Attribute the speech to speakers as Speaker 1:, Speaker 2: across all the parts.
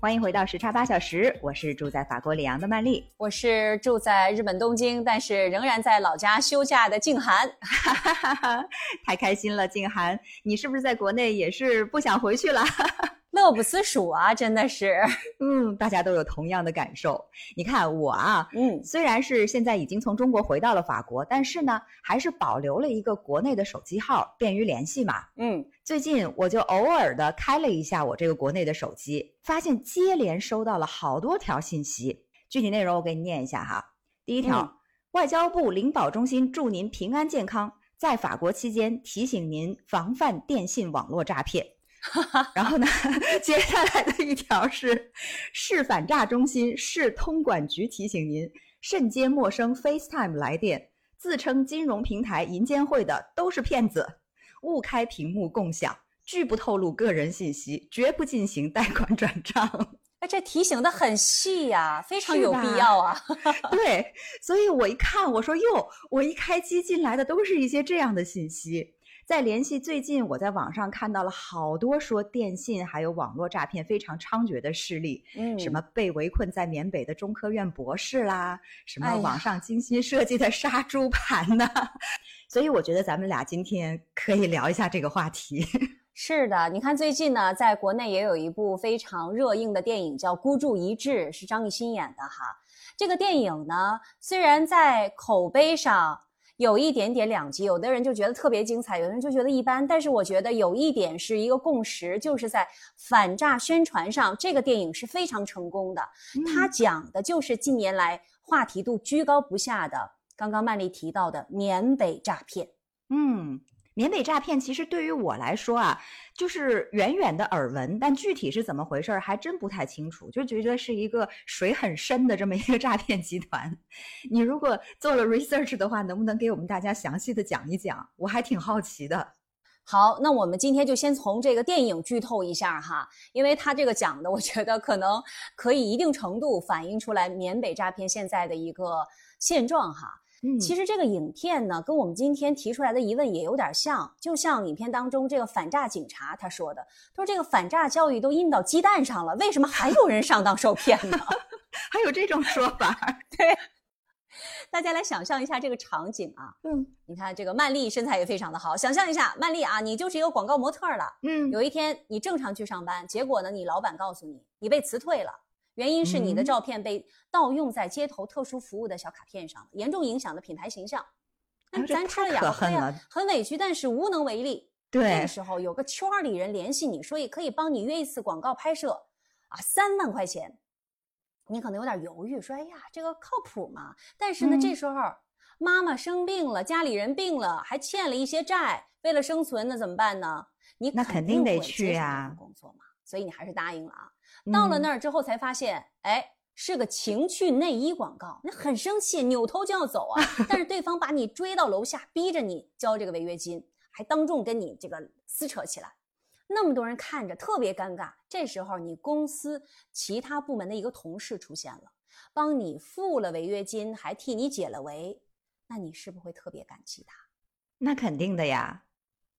Speaker 1: 欢迎回到时差八小时，我是住在法国里昂的曼丽，
Speaker 2: 我是住在日本东京，但是仍然在老家休假的静涵。
Speaker 1: 太开心了，静涵，你是不是在国内也是不想回去了？
Speaker 2: 乐不思蜀啊，真的是，
Speaker 1: 嗯，大家都有同样的感受。你看我啊，
Speaker 2: 嗯，
Speaker 1: 虽然是现在已经从中国回到了法国，但是呢，还是保留了一个国内的手机号，便于联系嘛。
Speaker 2: 嗯，
Speaker 1: 最近我就偶尔的开了一下我这个国内的手机，发现接连收到了好多条信息。具体内容我给你念一下哈。第一条，
Speaker 2: 嗯
Speaker 1: 外交部领保中心祝您平安健康，在法国期间提醒您防范电信网络诈骗。然后呢，接下来的一条是市反诈中心、市通管局提醒您，慎接陌生 FaceTime 来电，自称金融平台银监会的都是骗子，勿开屏幕共享，拒不透露个人信息，绝不进行贷款转账。
Speaker 2: 哎，这提醒的很细呀、非常有必要啊。
Speaker 1: 对，所以我一看，我说哟，我一开机进来的都是一些这样的信息。再联系最近我在网上看到了好多说电信还有网络诈骗非常猖獗的事例，
Speaker 2: 嗯
Speaker 1: 什么被围困在缅北的中科院博士啦，什么网上精心设计的杀猪盘呐、所以我觉得咱们俩今天可以聊一下这个话题。
Speaker 2: 是的，你看最近呢，在国内也有一部非常热映的电影叫《孤注一掷》，是张艺兴演的哈。这个电影呢，虽然在口碑上有一点点两极，有的人就觉得特别精彩，有的人就觉得一般。但是我觉得有一点是一个共识，就是在反诈宣传上，这个电影是非常成功的。它讲的就是近年来话题度居高不下的，刚刚曼丽提到的缅北诈骗。
Speaker 1: 嗯，缅北诈骗其实对于我来说啊，就是远远的耳闻，但具体是怎么回事儿还真不太清楚，就觉得是一个水很深的这么一个诈骗集团。你如果做了 research 的话，能不能给我们大家详细的讲一讲？我还挺好奇的。
Speaker 2: 好，那我们今天就先从这个电影剧透一下哈，因为它这个讲的，我觉得可能可以一定程度反映出来缅北诈骗现在的一个现状哈。
Speaker 1: 嗯
Speaker 2: 其实这个影片呢，跟我们今天提出来的疑问也有点像，就像影片当中这个反诈警察他说的，他说这个反诈教育都印到鸡蛋上了，为什么还有人上当受骗呢？
Speaker 1: 还有这种说法？
Speaker 2: 对大家来想象一下这个场景啊，
Speaker 1: 嗯
Speaker 2: 你看这个曼丽身材也非常的好，想象一下曼丽啊，你就是一个广告模特了。
Speaker 1: 嗯
Speaker 2: 有一天你正常去上班，结果呢，你老板告诉你你被辞退了，原因是你的
Speaker 1: 嗯
Speaker 2: 照片被盗用在街头特殊服务的小卡片上，严重影响了品牌形象。咱吃了
Speaker 1: 太
Speaker 2: 哑巴亏呀
Speaker 1: 可恨了，
Speaker 2: 很委屈，但是无能为力。这
Speaker 1: 对
Speaker 2: 个，时候有个圈儿里人联系你，说也可以帮你约一次广告拍摄，啊，三万块钱。你可能有点犹豫，说：“哎呀，这个靠谱吗？”但是呢，
Speaker 1: 嗯
Speaker 2: 这时候妈妈生病了，家里人病了，还欠了一些债，为了生存，那怎么办呢？你
Speaker 1: 那肯定得去呀
Speaker 2: 份工作嘛，所以你还是答应了啊。到了
Speaker 1: 嗯
Speaker 2: 那儿之后才发现，哎，是个情趣内衣广告，那很生气，扭头就要走啊。但是对方把你追到楼下，逼着你交这个违约金，还当众跟你这个撕扯起来。那么多人看着特别尴尬，这时候你公司其他部门的一个同事出现了，帮你付了违约金，还替你解了围，那你是不是会特别感激他？
Speaker 1: 那肯定的呀。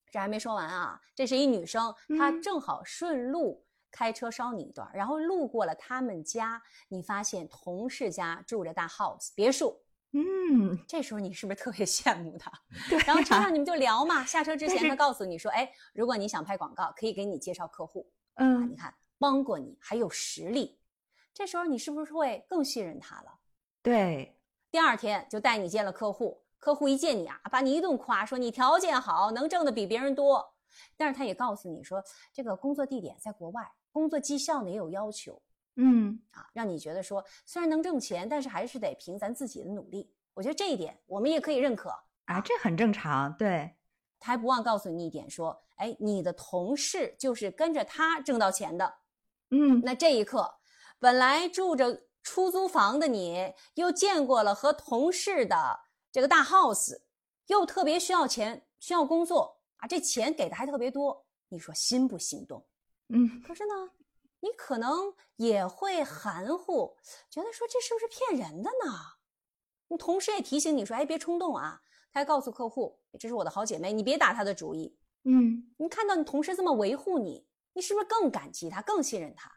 Speaker 2: 这还没说完啊，这是一女生，她
Speaker 1: 嗯
Speaker 2: 正好顺路开车捎你一段，然后路过了他们家，你发现同事家住着大 house 别墅，
Speaker 1: 嗯，
Speaker 2: 这时候你是不是特别羡慕他？
Speaker 1: 对
Speaker 2: 然后车上你们就聊嘛，下车之前他告诉你说，哎，如果你想拍广告，可以给你介绍客户，啊，
Speaker 1: 嗯
Speaker 2: 你看帮过你，还有实力，这时候你是不是会更信任他了？
Speaker 1: 对，
Speaker 2: 第二天就带你见了客户，客户一见你啊，把你一顿夸，说你条件好，能挣的比别人多。但是他也告诉你说，这个工作地点在国外，工作绩效呢也有要求
Speaker 1: 嗯
Speaker 2: 啊，让你觉得说虽然能挣钱，但是还是得凭咱自己的努力。我觉得这一点我们也可以认可。
Speaker 1: 啊，这很正常。对，
Speaker 2: 他还不忘告诉你一点，说，哎，你的同事就是跟着他挣到钱的。
Speaker 1: 嗯
Speaker 2: 那这一刻，本来住着出租房的你，又见过了和同事的这个大 house，又特别需要钱，需要工作啊，这钱给的还特别多，你说心不心动？
Speaker 1: 嗯，
Speaker 2: 可是呢，你可能也会含糊，觉得说这是不是骗人的呢？你同时也提醒你说，哎，别冲动啊。他还告诉客户，这是我的好姐妹，你别打她的主意。
Speaker 1: 嗯，
Speaker 2: 你看到你同事这么维护你，你是不是更感激他，更信任他？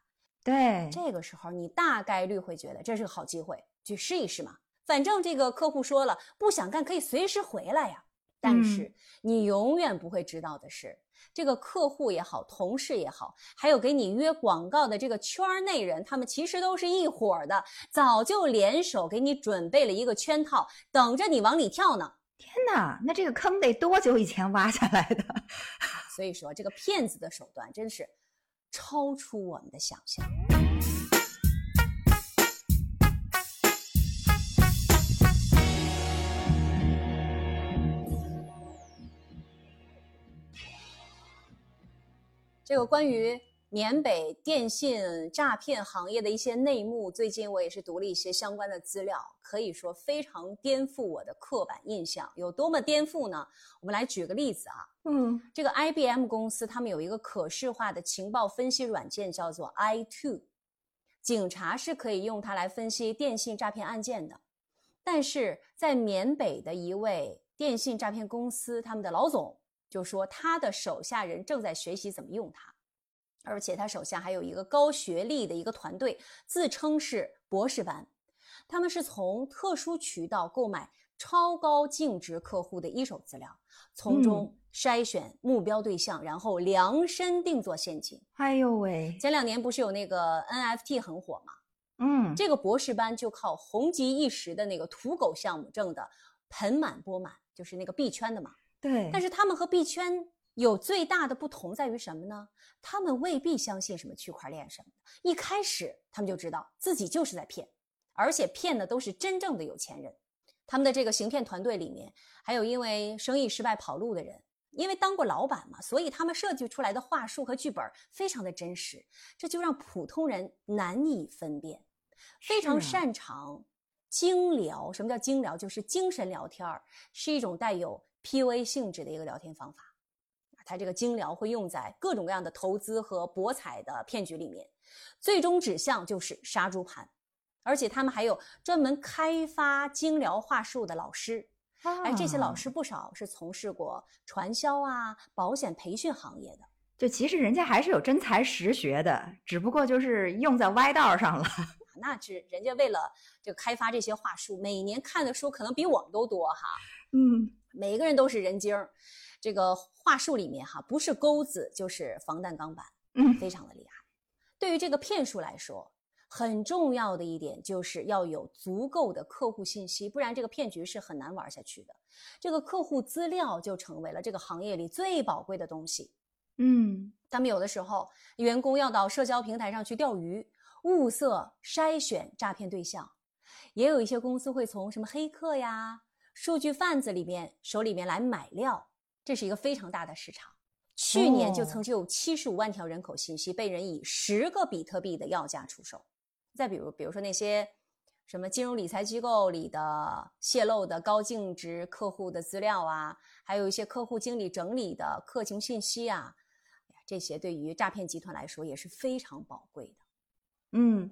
Speaker 1: 对，
Speaker 2: 这个时候你大概率会觉得这是个好机会，去试一试嘛。反正这个客户说了，不想干可以随时回来呀。但是你永远不会知道的是，这个客户也好，同事也好，还有给你约广告的这个圈内人，他们其实都是一伙的，早就联手给你准备了一个圈套，等着你往里跳呢。
Speaker 1: 天哪，那这个坑得多久以前挖下来的？
Speaker 2: 所以说，这个骗子的手段真是超出我们的想象。这个关于缅北电信诈骗行业的一些内幕，最近我也是读了一些相关的资料，可以说非常颠覆我的刻板印象。有多么颠覆呢？我们来举个例子啊，
Speaker 1: 嗯，
Speaker 2: 这个 IBM 公司他们有一个可视化的情报分析软件，叫做 i2，警察是可以用它来分析电信诈骗案件的。但是在缅北的一位电信诈骗公司，他们的老总。就说他的手下人正在学习怎么用它，而且他手下还有一个高学历的一个团队，自称是博士班。他们是从特殊渠道购买超高净值客户的一手资料，从中筛选目标对象，然后量身定做陷阱。
Speaker 1: 哎呦喂！
Speaker 2: 前两年不是有那个 NFT 很火吗？
Speaker 1: 嗯，
Speaker 2: 这个博士班就靠红极一时的那个土狗项目挣的盆满钵满，就是那个币圈的嘛。
Speaker 1: 对，
Speaker 2: 但是他们和币圈有最大的不同在于什么呢？他们未必相信什么区块链什么的，一开始他们就知道自己就是在骗，而且骗的都是真正的有钱人。他们的这个行骗团队里面还有因为生意失败跑路的人，因为当过老板嘛，所以他们设计出来的话术和剧本非常的真实，这就让普通人难以分辨。非常擅长精聊，什么叫精聊？就是精神聊天儿，是一种带有。P.U.A 性质的一个聊天方法，它这个精聊会用在各种各样的投资和博彩的骗局里面，最终指向就是杀猪盘，而且他们还有专门开发精聊话术的老师，哎，这些老师不少是从事过传销啊、保险培训行业的，
Speaker 1: 就其实人家还是有真才实学的，只不过就是用在歪道上了。
Speaker 2: 那是人家为了这个开发这些话术，每年看的书可能比我们都多哈。
Speaker 1: 嗯。
Speaker 2: 每个人都是人精儿，这个话术里面哈，不是钩子就是防弹钢板，
Speaker 1: 嗯，
Speaker 2: 非常的厉害。对于这个骗术来说，很重要的一点就是要有足够的客户信息，不然这个骗局是很难玩下去的。这个客户资料就成为了这个行业里最宝贵的东西。
Speaker 1: 嗯，
Speaker 2: 他们有的时候员工要到社交平台上去钓鱼，物色筛选诈骗对象，也有一些公司会从什么黑客呀。数据贩子里面手里面来买料，这是一个非常大的市场。去年就曾经有七十五万条人口信息被人以十个比特币的要价出售。再比如，比如说那些什么金融理财机构里的泄露的高净值客户的资料啊，还有一些客户经理整理的客情信息啊，这些对于诈骗集团来说也是非常宝贵的。
Speaker 1: 嗯，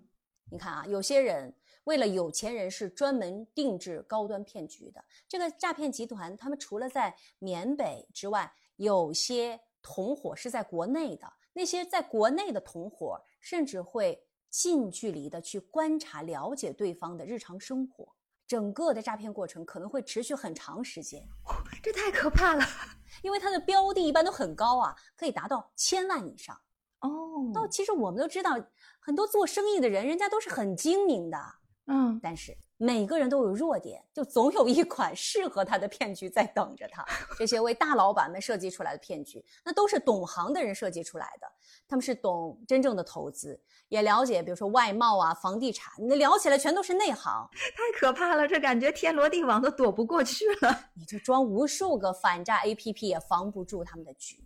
Speaker 2: 你看啊，有些人。为了有钱人是专门定制高端骗局的这个诈骗集团，他们除了在缅北之外，有些同伙是在国内的。那些在国内的同伙，甚至会近距离的去观察、了解对方的日常生活。整个的诈骗过程可能会持续很长时间，
Speaker 1: 这太可怕了。
Speaker 2: 因为它的标的一般都很高啊，可以达到千万以上。
Speaker 1: 哦，
Speaker 2: 那其实我们都知道，很多做生意的人，人家都是很精明的。
Speaker 1: 嗯，
Speaker 2: 但是每个人都有弱点，就总有一款适合他的骗局在等着他。这些为大老板们设计出来的骗局，那都是懂行的人设计出来的。他们是懂真正的投资，也了解，比如说外贸啊、房地产，那聊起来全都是内行。
Speaker 1: 太可怕了，这感觉天罗地网都躲不过去了。
Speaker 2: 你就装无数个反诈 APP 也防不住他们的局。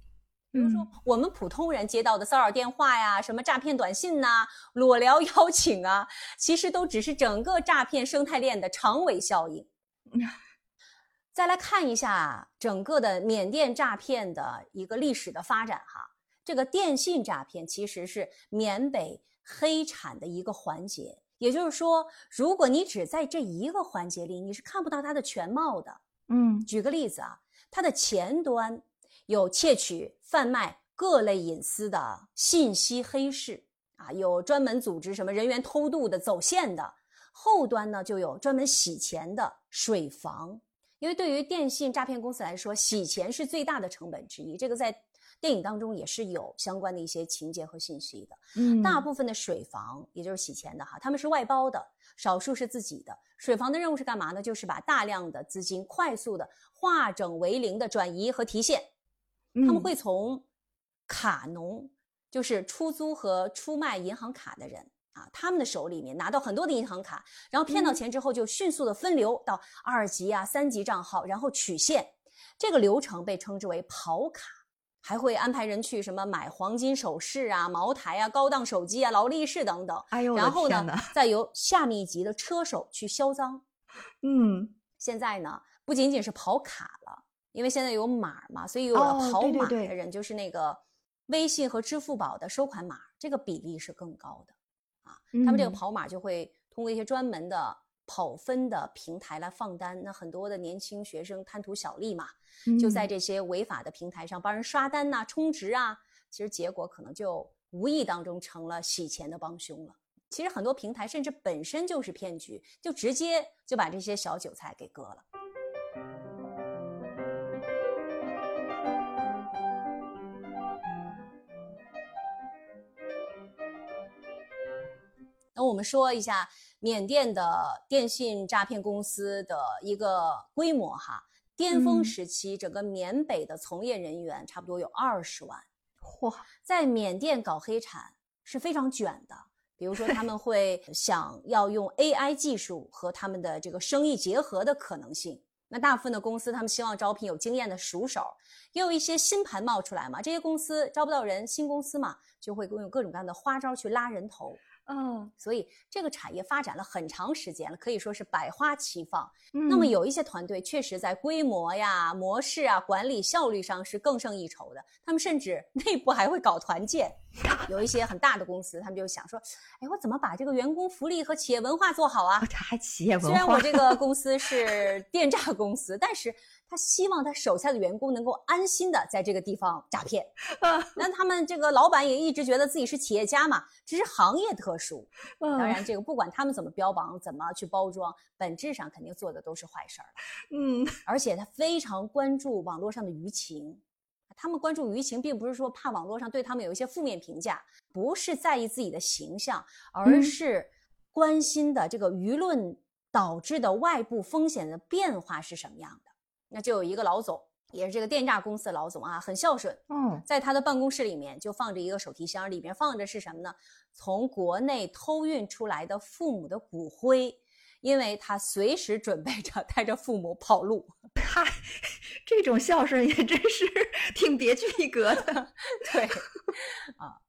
Speaker 2: 比如说，我们普通人接到的骚扰电话呀，什么诈骗短信呐、裸聊邀请啊，其实都只是整个诈骗生态链的长尾效应。再来看一下整个的缅甸诈骗的一个历史的发展哈，这个电信诈骗其实是缅北黑产的一个环节。也就是说，如果你只在这一个环节里，你是看不到它的全貌的。
Speaker 1: 嗯
Speaker 2: 举个例子啊，它的前端有窃取、贩卖各类隐私的信息黑市啊，有专门组织什么人员偷渡的、走线的；后端呢，就有专门洗钱的水房。因为对于电信诈骗公司来说，洗钱是最大的成本之一。这个在电影当中也是有相关的一些情节和信息的。
Speaker 1: 嗯
Speaker 2: 大部分的水房，也就是洗钱的哈，他们是外包的，少数是自己的。水房的任务是干嘛呢？就是把大量的资金快速的化整为零的转移和提现。他们
Speaker 1: 嗯
Speaker 2: 会从卡农，就是出租和出卖银行卡的人啊，他们的手里面拿到很多的银行卡，然后骗到
Speaker 1: 嗯
Speaker 2: 钱之后就迅速的分流到二级啊、三级账号，然后取现。这个流程被称之为跑卡。还会安排人去什么买黄金首饰啊、茅台啊、高档手机啊、劳力士等等，
Speaker 1: 哎呦
Speaker 2: 然后呢，再由下面一级的车手去销赃。
Speaker 1: 嗯
Speaker 2: 现在呢，不仅仅是跑卡了，因为现在有码嘛，所以有了
Speaker 1: 哦
Speaker 2: 跑码的人，就是那个微信和支付宝的收款码，这个比例是更高的啊。他们这个
Speaker 1: 嗯
Speaker 2: 跑码就会通过一些专门的跑分的平台来放单，那很多的年轻学生贪图小利嘛，就在
Speaker 1: 嗯
Speaker 2: 这些违法的平台上帮人刷单呐、充值啊，其实结果可能就无意当中成了洗钱的帮凶了。其实很多平台甚至本身就是骗局，就直接就把这些小韭菜给割了。我们说一下缅甸的电信诈骗公司的一个规模哈，巅峰
Speaker 1: 嗯
Speaker 2: 时期，整个缅北的从业人员差不多有二十万。
Speaker 1: 嚯，
Speaker 2: 在缅甸搞黑产是非常卷的，比如说他们 会想要用 AI 技术和他们的这个生意结合的可能性。那大部分的公司，他们希望招聘有经验的熟手，也有一些新盘冒出来嘛。这些公司招不到人，新公司嘛，就会用各种各样的花招去拉人头。
Speaker 1: 嗯
Speaker 2: 所以这个产业发展了很长时间了，可以说是百花齐放。
Speaker 1: 嗯，
Speaker 2: 那么有一些团队确实在规模呀、模式啊、管理效率上是更胜一筹的，他们甚至内部还会搞团建。有一些很大的公司，他们就想说：“哎，我怎么把这个员工福利和企业文化做好啊
Speaker 1: 哦？这还企业文化，虽
Speaker 2: 然我这个公司是电诈公司，但是他希望他手下的员工能够安心的在这个地方诈骗。那他们这个老板也一直觉得自己是企业家嘛，只是行业特殊。
Speaker 1: 当
Speaker 2: 当然，这个不管他们怎么标榜、怎么去包装，本质上肯定做的都是坏事儿了。
Speaker 1: 嗯
Speaker 2: 而且他非常关注网络上的舆情。他们关注舆情，并不是说怕网络上对他们有一些负面评价，不是在意自己的形象，而
Speaker 1: 嗯
Speaker 2: 是关心的这个舆论导致的外部风险的变化是什么样的。那就有一个老总，也是这个电诈公司的老总啊，很孝顺，
Speaker 1: 嗯
Speaker 2: 在他的办公室里面就放着一个手提箱，里面放着是什么呢？从国内偷运出来的父母的骨灰，因为他随时准备着 带着父母跑路。
Speaker 1: 嗨，这种孝顺也真是 挺别具一格的。
Speaker 2: 对，啊，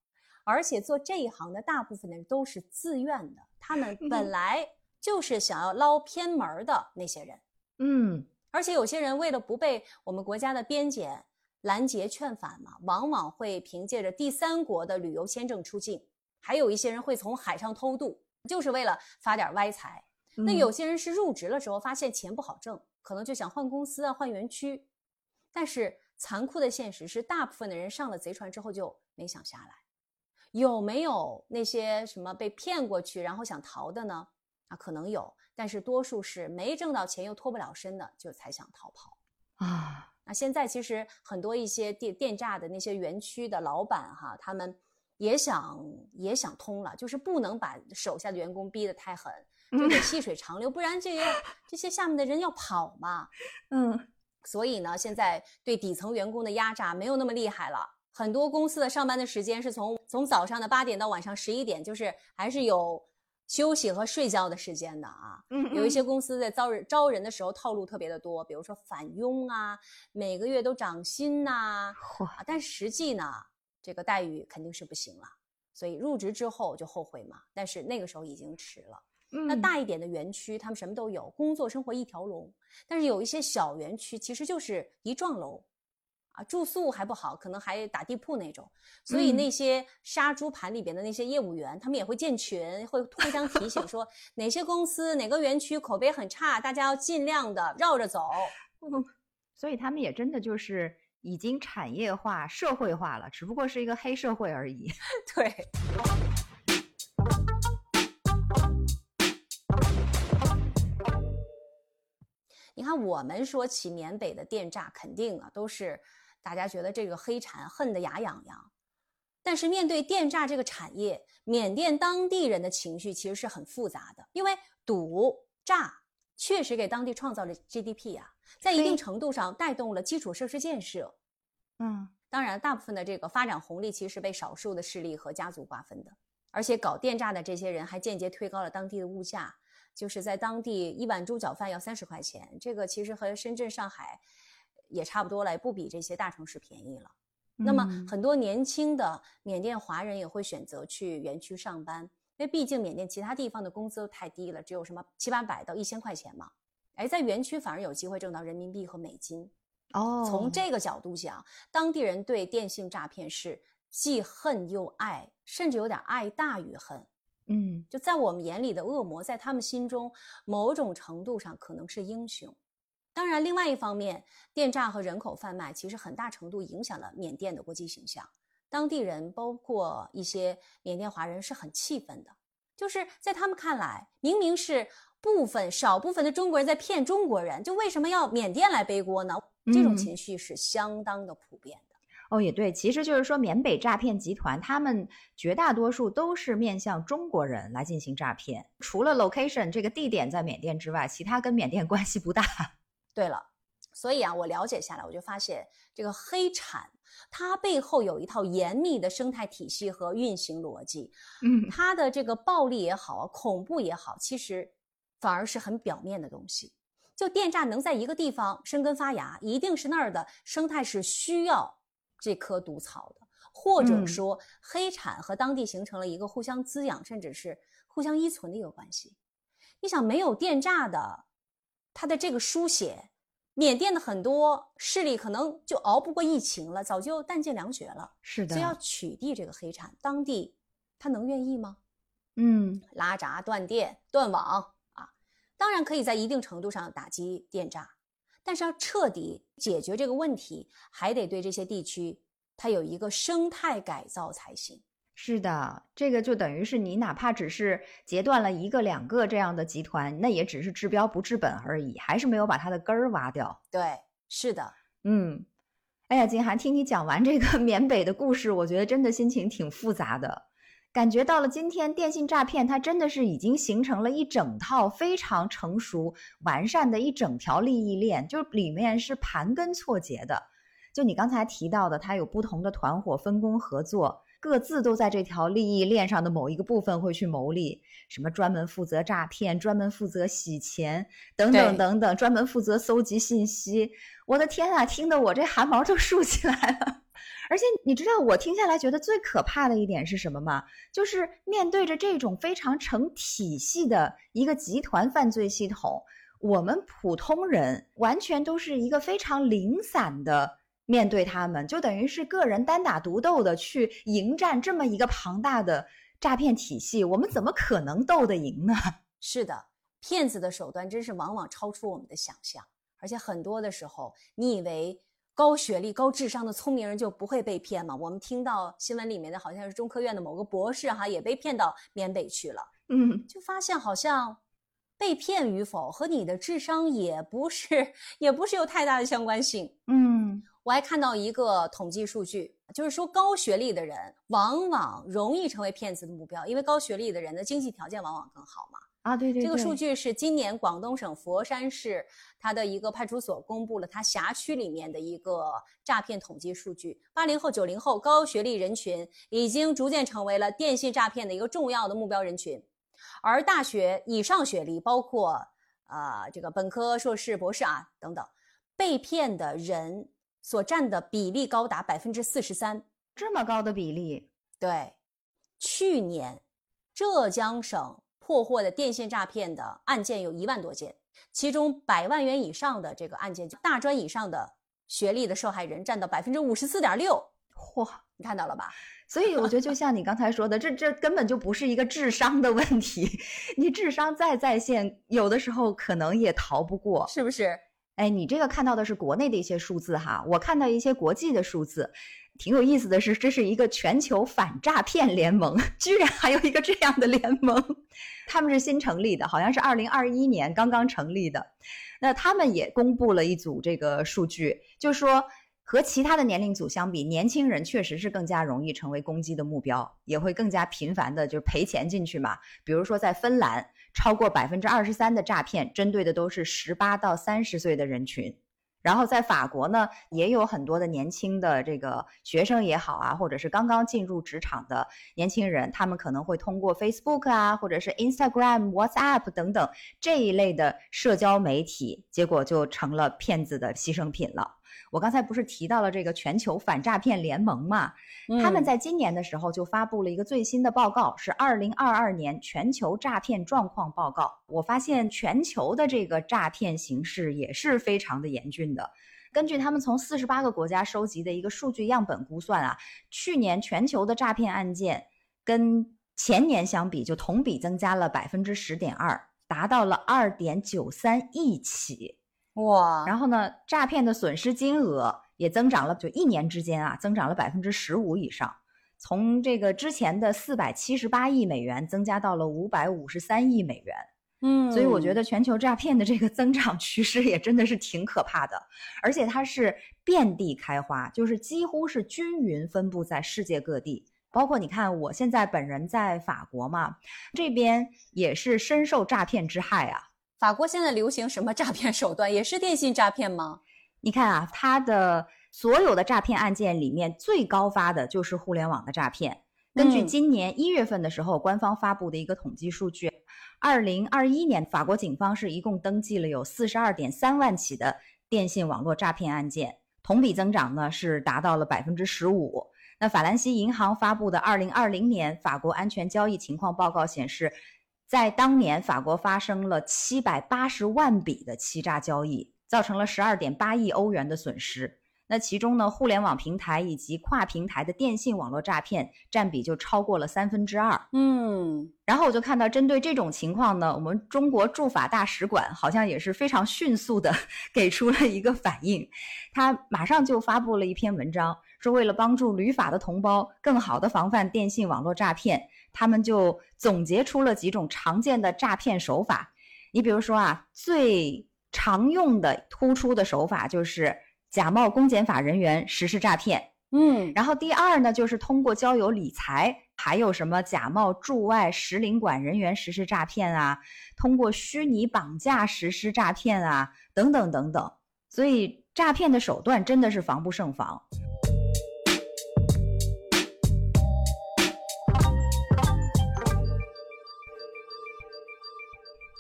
Speaker 2: 而且做这一行的大部分的人都是自愿的，他们本
Speaker 1: 嗯
Speaker 2: 来就是想要捞偏门儿的那些人，
Speaker 1: 嗯
Speaker 2: 而且有些人为了不被我们国家的边检拦截劝返嘛，往往会凭借着第三国的旅游签证出境，还有一些人会从海上偷渡，就是为了发点歪财。那
Speaker 1: 嗯
Speaker 2: 有些人是入职了之后发现钱不好挣，可能就想换公司啊、换园区。但是残酷的现实是，大部分的人上了贼船之后就没想下来。有没有那些什么被骗过去然后想逃的呢？啊，可能有，但是多数是没挣到钱又脱不了身的，就才想逃跑。
Speaker 1: 啊，
Speaker 2: 那现在其实很多一些电电诈的那些园区的老板哈，他们也想也想通了，就是不能把手下的员工逼得太狠，就得细水长流，不然这些这些下面的人要跑嘛。
Speaker 1: 嗯
Speaker 2: 所以呢，现在对底层员工的压榨没有那么厉害了。很多公司的上班的时间是从从早上的八点到晚上十一点，就是还是有休息和睡觉的时间的啊。
Speaker 1: 嗯，
Speaker 2: 有一些公司在招人招人的时候套路特别的多，比如说返佣啊，每个月都涨薪呐、
Speaker 1: 嚯，
Speaker 2: 啊，但实际呢，这个待遇肯定是不行了。所以入职之后就后悔嘛，但是那个时候已经迟了。那
Speaker 1: 嗯
Speaker 2: 大一点的园区，他们什么都有，工作生活一条龙。但是有一些小园区，其实就是一幢楼，啊，住宿还不好，可能还打地铺那种。所以那些杀猪盘里边的那些业务员，他们也会建群，会互相提醒说哪些公司哪个园区口碑很差，大家要尽量的绕着走。
Speaker 1: 嗯所以他们也真的就是已经产业化、社会化了，只不过是一个黑社会而已。
Speaker 2: 对。你看，我们说起缅北的电诈，肯定啊都是大家觉得这个黑产恨得牙痒痒。但是面对电诈这个产业，缅甸当地人的情绪其实是很复杂的，因为赌诈确实给当地创造了 GDP 啊，在一定程度上带动了基础设施建设。
Speaker 1: 嗯，
Speaker 2: 当然，大部分的这个发展红利其实被少数的势力和家族瓜分的，而且搞电诈的这些人还间接推高了当地的物价。就是在当地一碗猪脚饭要三十块钱，这个其实和深圳、上海也差不多了，不比这些大城市便宜了。那么很多年轻的缅甸华人也会选择去园区上班，因为毕竟缅甸其他地方的工资都太低了，只有什么七八百到一千块钱嘛。哎，在园区反而有机会挣到人民币和美金。
Speaker 1: 哦，
Speaker 2: 从这个角度讲，当地人对电信诈骗是既恨又爱，甚至有点爱大于恨。
Speaker 1: 嗯，
Speaker 2: 就在我们眼里的恶魔，在他们心中，某种程度上可能是英雄。当然，另外一方面，电诈和人口贩卖其实很大程度影响了缅甸的国际形象。当地人，包括一些缅甸华人，是很气愤的。就是在他们看来，明明是部分少部分的中国人在骗中国人，就为什么要缅甸来背锅呢？这种情绪是相当的普遍的。
Speaker 1: 哦，也对，其实就是说，缅北诈骗集团他们绝大多数都是面向中国人来进行诈骗，除了 location 这个地点在缅甸之外，其他跟缅甸关系不大。
Speaker 2: 对了，所以啊，我了解下来，我就发现这个黑产它背后有一套严密的生态体系和运行逻辑。
Speaker 1: 嗯，
Speaker 2: 它的这个暴力也好啊，恐怖也好，其实反而是很表面的东西。就电诈能在一个地方生根发芽，一定是那儿的生态是需要。这棵毒草的，或者说黑产和当地形成了一个互相滋养，甚至是互相依存的一个关系。你想，没有电诈的，它的这个书写，缅甸的很多势力可能就熬不过疫情了，早就弹尽粮绝了。
Speaker 1: 是的，
Speaker 2: 所以要取缔这个黑产，当地他能愿意吗？
Speaker 1: 嗯，
Speaker 2: 拉闸、断电、断网啊，当然可以在一定程度上打击电诈。但是要彻底解决这个问题，还得对这些地区它有一个生态改造才行。
Speaker 1: 是的，这个就等于是你哪怕只是截断了一个两个这样的集团，那也只是治标不治本而已，还是没有把它的根儿挖掉。
Speaker 2: 对，是的，
Speaker 1: 嗯，哎呀，金涵，听你讲完这个 缅北的故事，我觉得真的心情挺复杂的。感觉到了，今天电信诈骗它真的是已经形成了一整套非常成熟完善的一整条利益链，就里面是盘根错节的。就你刚才提到的，它有不同的团伙分工合作，各自都在这条利益链上的某一个部分会去牟利，什么专门负责诈骗、专门负责洗钱等等等等，专门负责搜集信息。我的天啊，听得我这汗毛都竖起来了。而且你知道我听下来觉得最可怕的一点是什么吗？就是面对着这种非常成体系的一个集团犯罪系统，我们普通人完全都是一个非常零散的面对他们，就等于是个人单打独斗的去迎战这么一个庞大的诈骗体系，我们怎么可能斗得赢呢？
Speaker 2: 是的，骗子的手段真是往往超出我们的想象，而且很多的时候，你以为。高学历、高智商的聪明人就不会被骗吗？我们听到新闻里面的好像是中科院的某个博士哈，也被骗到缅北去了。
Speaker 1: 嗯，
Speaker 2: 就发现好像被骗与否和你的智商也不是，也不是有太大的相关性。
Speaker 1: 嗯，
Speaker 2: 我还看到一个统计数据，就是说高学历的人往往容易成为骗子的目标，因为高学历的人的经济条件往往更好嘛。
Speaker 1: 啊，对对，
Speaker 2: 这个数据是今年广东省佛山市它的一个派出所公布了，它辖区里面的一个诈骗统计数据。八零后、九零后高学历人群已经逐渐成为了电信诈骗的一个重要的目标人群，而大学以上学历，包括啊这个本科、硕士、博士啊等等，被骗的人所占的比例高达百分之四十三，
Speaker 1: 这么高的比例。
Speaker 2: 对，去年浙江省。破获的电信诈骗的案件有一万多件，其中百万元以上的这个案件，大专以上的学历的受害人占到百分之五十四点六。
Speaker 1: 嚯，
Speaker 2: 你看到了吧？
Speaker 1: 所以我觉得就像你刚才说的，这这根本就不是一个智商的问题，你智商再在线，有的时候可能也逃不过，
Speaker 2: 是不是？
Speaker 1: 哎，你这个看到的是国内的一些数字哈，我看到一些国际的数字，挺有意思的是，这是一个全球反诈骗联盟，居然还有一个这样的联盟，他们是新成立的，好像是二零二一年刚刚成立的，那他们也公布了一组这个数据，就说。和其他的年龄组相比，年轻人确实是更加容易成为攻击的目标，也会更加频繁的就赔钱进去嘛。比如说在芬兰，超过百分之二十三的诈骗针对的都是十八到三十岁的人群。然后在法国呢，也有很多的年轻的这个学生也好啊，或者是刚刚进入职场的年轻人，他们可能会通过 Facebook 啊，或者是 Instagram、WhatsApp 等等这一类的社交媒体，结果就成了骗子的牺牲品了。我刚才不是提到了这个全球反诈骗联盟嘛？他们在今年的时候就发布了一个最新的报告，是二零二二年全球诈骗状况报告。我发现全球的这个诈骗形势也是非常的严峻的。根据他们从四十八个国家收集的一个数据样本估算啊，去年全球的诈骗案件跟前年相比，就同比增加了百分之十点二，达到了二点九三亿起。
Speaker 2: 哇，
Speaker 1: 然后呢，诈骗的损失金额也增长了，就一年之间啊，增长了百分之十五以上，从这个之前的四百七十八亿美元增加到了五百五十三亿美元。
Speaker 2: 嗯，
Speaker 1: 所以我觉得全球诈骗的这个增长趋势也真的是挺可怕的，而且它是遍地开花，就是几乎是均匀分布在世界各地。包括你看，我现在本人在法国嘛，这边也是深受诈骗之害啊。
Speaker 2: 法国现在流行什么诈骗手段？也是电信诈骗吗？
Speaker 1: 你看啊，它的所有的诈骗案件里面最高发的就是互联网的诈骗。根据今年一月份的时候官方发布的一个统计数据，二零二一年法国警方是一共登记了有四十二点三万起的电信网络诈骗案件，同比增长呢是达到了百分之十五。那法兰西银行发布的二零二零年法国安全交易情况报告显示。在当年，法国发生了七百八十万笔的欺诈交易，造成了十二点八亿欧元的损失。那其中呢，互联网平台以及跨平台的电信网络诈骗占比就超过了三分之二。
Speaker 2: 嗯，
Speaker 1: 然后我就看到，针对这种情况呢，我们中国驻法大使馆好像也是非常迅速的 给出了一个反应，他马上就发布了一篇文章，说为了帮助旅法的同胞更好的防范电信网络诈骗。他们就总结出了几种常见的诈骗手法，你比如说啊，最常用的突出的手法就是假冒公检法人员实施诈骗，
Speaker 2: 嗯，
Speaker 1: 然后第二呢，就是通过交友理财，还有什么假冒驻外使领馆人员实施诈骗啊，通过虚拟绑架实施诈骗啊，等等等等，所以诈骗的手段真的是防不胜防。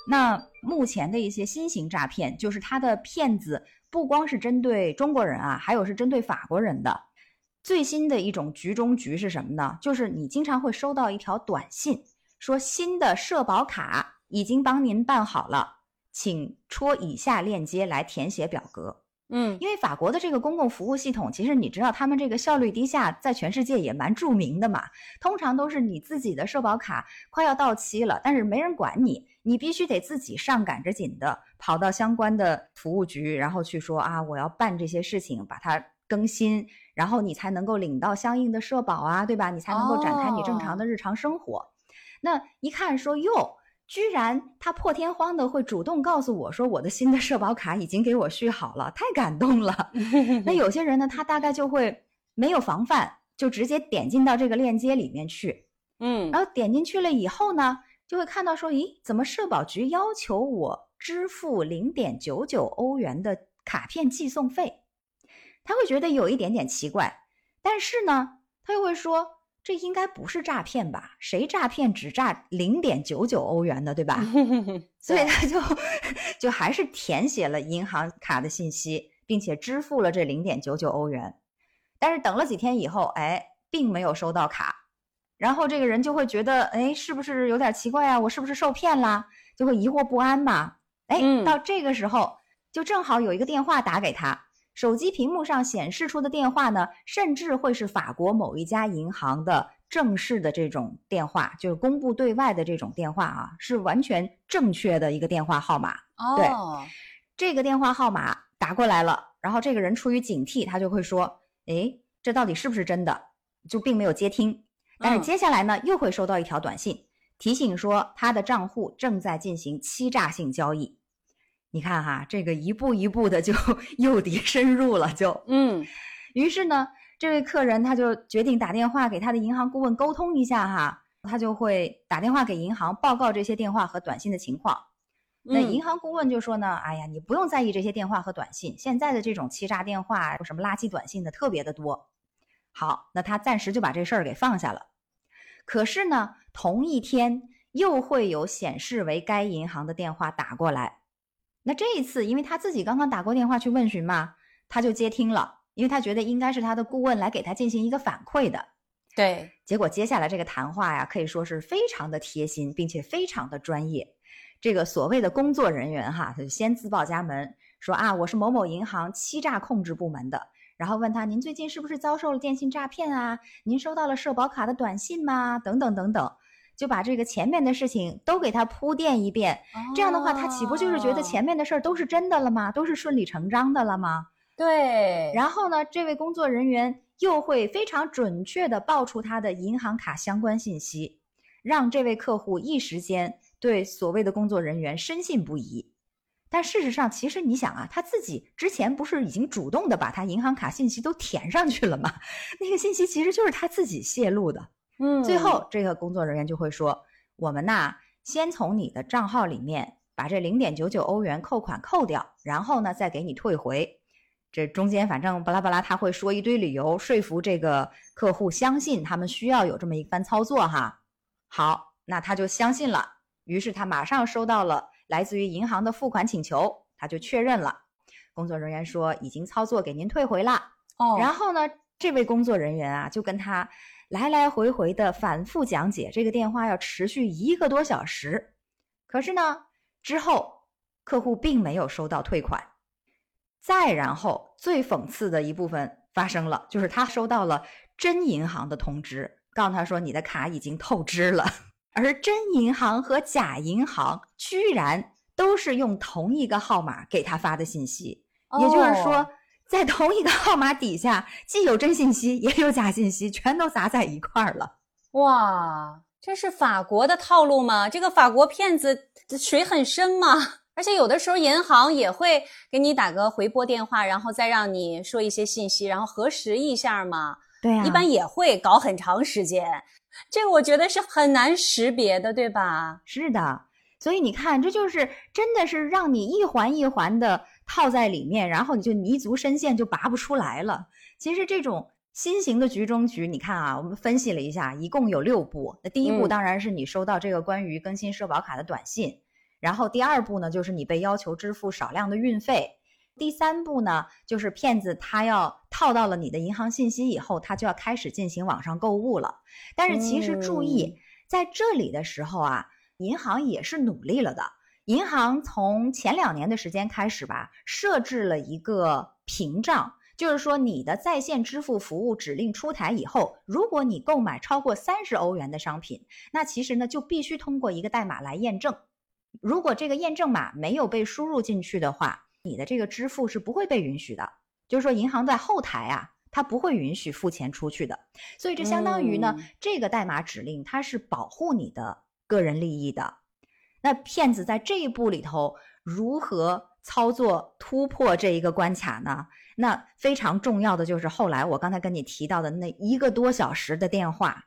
Speaker 1: 那目前的一些新型诈骗，就是它的骗子不光是针对中国人啊，还有是针对法国人的。最新的一种局中局是什么呢？就是你经常会收到一条短信，说新的社保卡已经帮您办好了，请戳以下链接来填写表格。
Speaker 2: 嗯，
Speaker 1: 因为法国的这个公共服务系统，其实你知道他们这个效率低下，在全世界也蛮著名的嘛。通常都是你自己的社保卡快要到期了，但是没人管你，你必须得自己上赶着紧的跑到相关的服务局，然后去说啊，我要办这些事情，把它更新，然后你才能够领到相应的社保啊，对吧？你才能够展开你正常的日常生活。那一看说哟。居然他破天荒的会主动告诉我说我的新的社保卡已经给我续好了，太感动了。那有些人呢，他大概就会没有防范，就直接点进到这个链接里面去。
Speaker 2: 嗯，
Speaker 1: 然后点进去了以后呢，就会看到说，咦，怎么社保局要求我支付零点九九欧元的卡片寄送费？他会觉得有一点点奇怪，但是呢，他又会说。这应该不是诈骗吧？谁诈骗只诈零点九九欧元的，对吧？所以他就 就还是填写了银行卡的信息，并且支付了这零点九九欧元。但是等了几天以后，哎，并没有收到卡。然后这个人就会觉得，哎，是不是有点奇怪啊？我是不是受骗啦？就会疑惑不安嘛。哎，到这个时候，就正好有一个电话打给他，手机屏幕上显示出的电话呢，甚至会是法国某一家银行的正式的这种电话，就是公布对外的这种电话啊，是完全正确的一个电话号码。对
Speaker 2: 哦，
Speaker 1: 这个电话号码打过来了，然后这个人出于警惕，他就会说：“哎，这到底是不是真的？”就并没有接听。但是
Speaker 2: 嗯
Speaker 1: 接下来呢，又会收到一条短信，提醒说他的账户正在进行欺诈性交易。你看哈，这个一步一步的就 诱敌深入了，就
Speaker 2: 嗯
Speaker 1: 于是呢，这位客人他就决定打电话给他的银行顾问沟通一下哈，他就会打电话给银行报告这些电话和短信的情况。那
Speaker 2: 嗯
Speaker 1: 银行顾问就说呢，哎呀，你不用在意这些电话和短信，现在的这种欺诈电话、什么垃圾短信的特别的多。好，那他暂时就把这事儿给放下了。可是呢，同一天又会有显示为该银行的电话打过来。那这一次，因为他自己刚刚打过电话去问询嘛，他就接听了，因为他觉得应该是他的顾问来给他进行一个反馈的。
Speaker 2: 对，
Speaker 1: 结果接下来这个谈话呀，可以说是非常的贴心，并且非常的专业。这个所谓的工作人员哈，他就先自报家门，说啊，我是某某银行欺诈控制部门的。然后问他，您最近是不是遭受了电信诈骗啊？您收到了社保卡的短信吗？等等等等，就把这个前面的事情都给他铺垫一遍。这样的话，他岂不就是觉得
Speaker 2: 哦
Speaker 1: 前面的事儿都是真的了吗？都是顺理成章的了吗？
Speaker 2: 对，
Speaker 1: 然后呢，这位工作人员又会非常准确的报出他的银行卡相关信息，让这位客户一时间对所谓的工作人员深信不疑。但事实上，其实你想啊，他自己之前不是已经主动的把他银行卡信息都填上去了吗？那个信息其实就是他自己泄露的。
Speaker 2: 嗯，
Speaker 1: 最后，这个工作人员就会说：“我们呐，先从你的账号里面把这零点九九欧元扣款扣掉，然后呢，再给你退回。这中间反正巴拉巴拉，他会说一堆理由，说服这个客户相信他们需要有这么一番操作哈。好，那他就相信了，于是他马上收到了来自于银行的付款请求，他就确认了。工作人员说已经操作给您退回了。
Speaker 2: 哦，
Speaker 1: 然后呢，这位工作人员啊，就跟他来来回回的反复讲解，这个电话要持续一个多小时。可是呢，之后客户并没有收到退款。再然后，最讽刺的一部分发生了，就是他收到了真银行的通知，告诉他说你的卡已经透支了，而真银行和假银行居然都是用同一个号码给他发的信息。也就是说
Speaker 2: 哦，，
Speaker 1: 在同一个号码底下，既有真信息，也有假信息，全都砸在一块儿了。
Speaker 2: 哇，这是法国的套路吗？这个法国骗子水很深吗？而且有的时候银行也会给你打个回拨电话，然后再让你说一些信息，然后核实一下嘛。
Speaker 1: 对啊
Speaker 2: 一般也会搞很长时间，这个我觉得是很难识别的，对吧？
Speaker 1: 是的，所以你看，这就是真的是让你一环一环的套在里面，然后你就泥足深陷，就拔不出来了。其实这种新型的局中局，你看啊，我们分析了一下，一共有六步。那第一步
Speaker 2: 嗯
Speaker 1: 当然是你收到这个关于更新社保卡的短信，然后第二步呢，就是你被要求支付少量的运费。第三步呢，就是骗子他要套到了你的银行信息以后，他就要开始进行网上购物了。但是其实注意，
Speaker 2: 嗯
Speaker 1: 在这里的时候啊，银行也是努力了的。银行从前两年的时间开始吧，设置了一个屏障，就是说你的在线支付服务指令出台以后，如果你购买超过三十欧元的商品，那其实呢就必须通过一个代码来验证。如果这个验证码没有被输入进去的话，你的这个支付是不会被允许的。就是说，银行在后台啊，它不会允许付钱出去的。所以这相当于呢，
Speaker 2: 嗯
Speaker 1: 这个代码指令它是保护你的个人利益的。那骗子在这一步里头如何操作突破这一个关卡呢？那非常重要的就是后来我刚才跟你提到的那一个多小时的电话，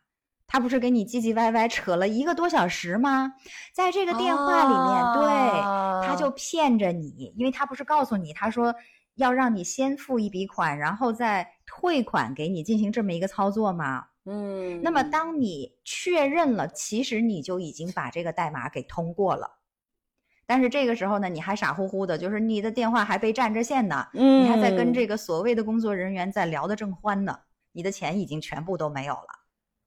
Speaker 1: 他不是给你唧唧歪歪扯了一个多小时吗？在这个电话里面，对，他就
Speaker 2: 啊
Speaker 1: 骗着你，因为他不是告诉你，他说要让你先付一笔款，然后再退款给你进行这么一个操作吗？
Speaker 2: 嗯，
Speaker 1: 那么当你确认了，其实你就已经把这个代码给通过了。但是这个时候呢，你还傻乎乎的，就是你的电话还被占着线呢，
Speaker 2: 嗯，
Speaker 1: 你还在跟这个所谓的工作人员在聊得正欢呢，你的钱已经全部都没有了。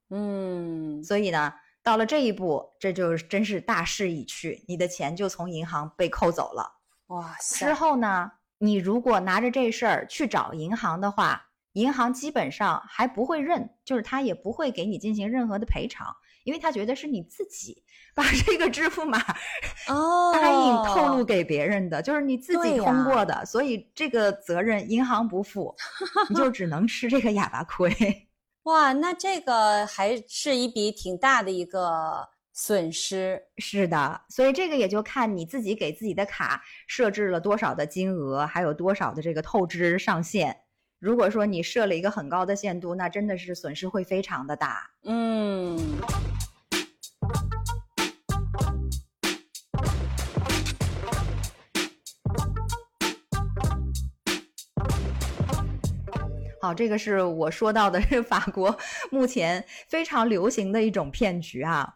Speaker 2: 嗯
Speaker 1: 所以呢，到了这一步，这就真是大势已去，你的钱就从银行被扣走了。
Speaker 2: 哇塞
Speaker 1: 之后呢，你如果拿着这事儿去找银行的话，银行基本上还不会认，就是他也不会给你进行任何的赔偿，因为他觉得是你自己把这个支付码
Speaker 2: 哦，
Speaker 1: 答应透露给别人的，就是你自己通过的，所以这个责任银行不负，你就只能吃这个哑巴亏。
Speaker 2: 哇，那这个还是一笔挺大的一个损失。
Speaker 1: 是的，所以这个也就看你自己给自己的卡设置了多少的金额，还有多少的这个透支上限。如果说你设了一个很高的限度，那真的是损失会非常的大。
Speaker 2: 嗯，
Speaker 1: 好，这个是我说到的 是法国目前非常流行的一种骗局啊。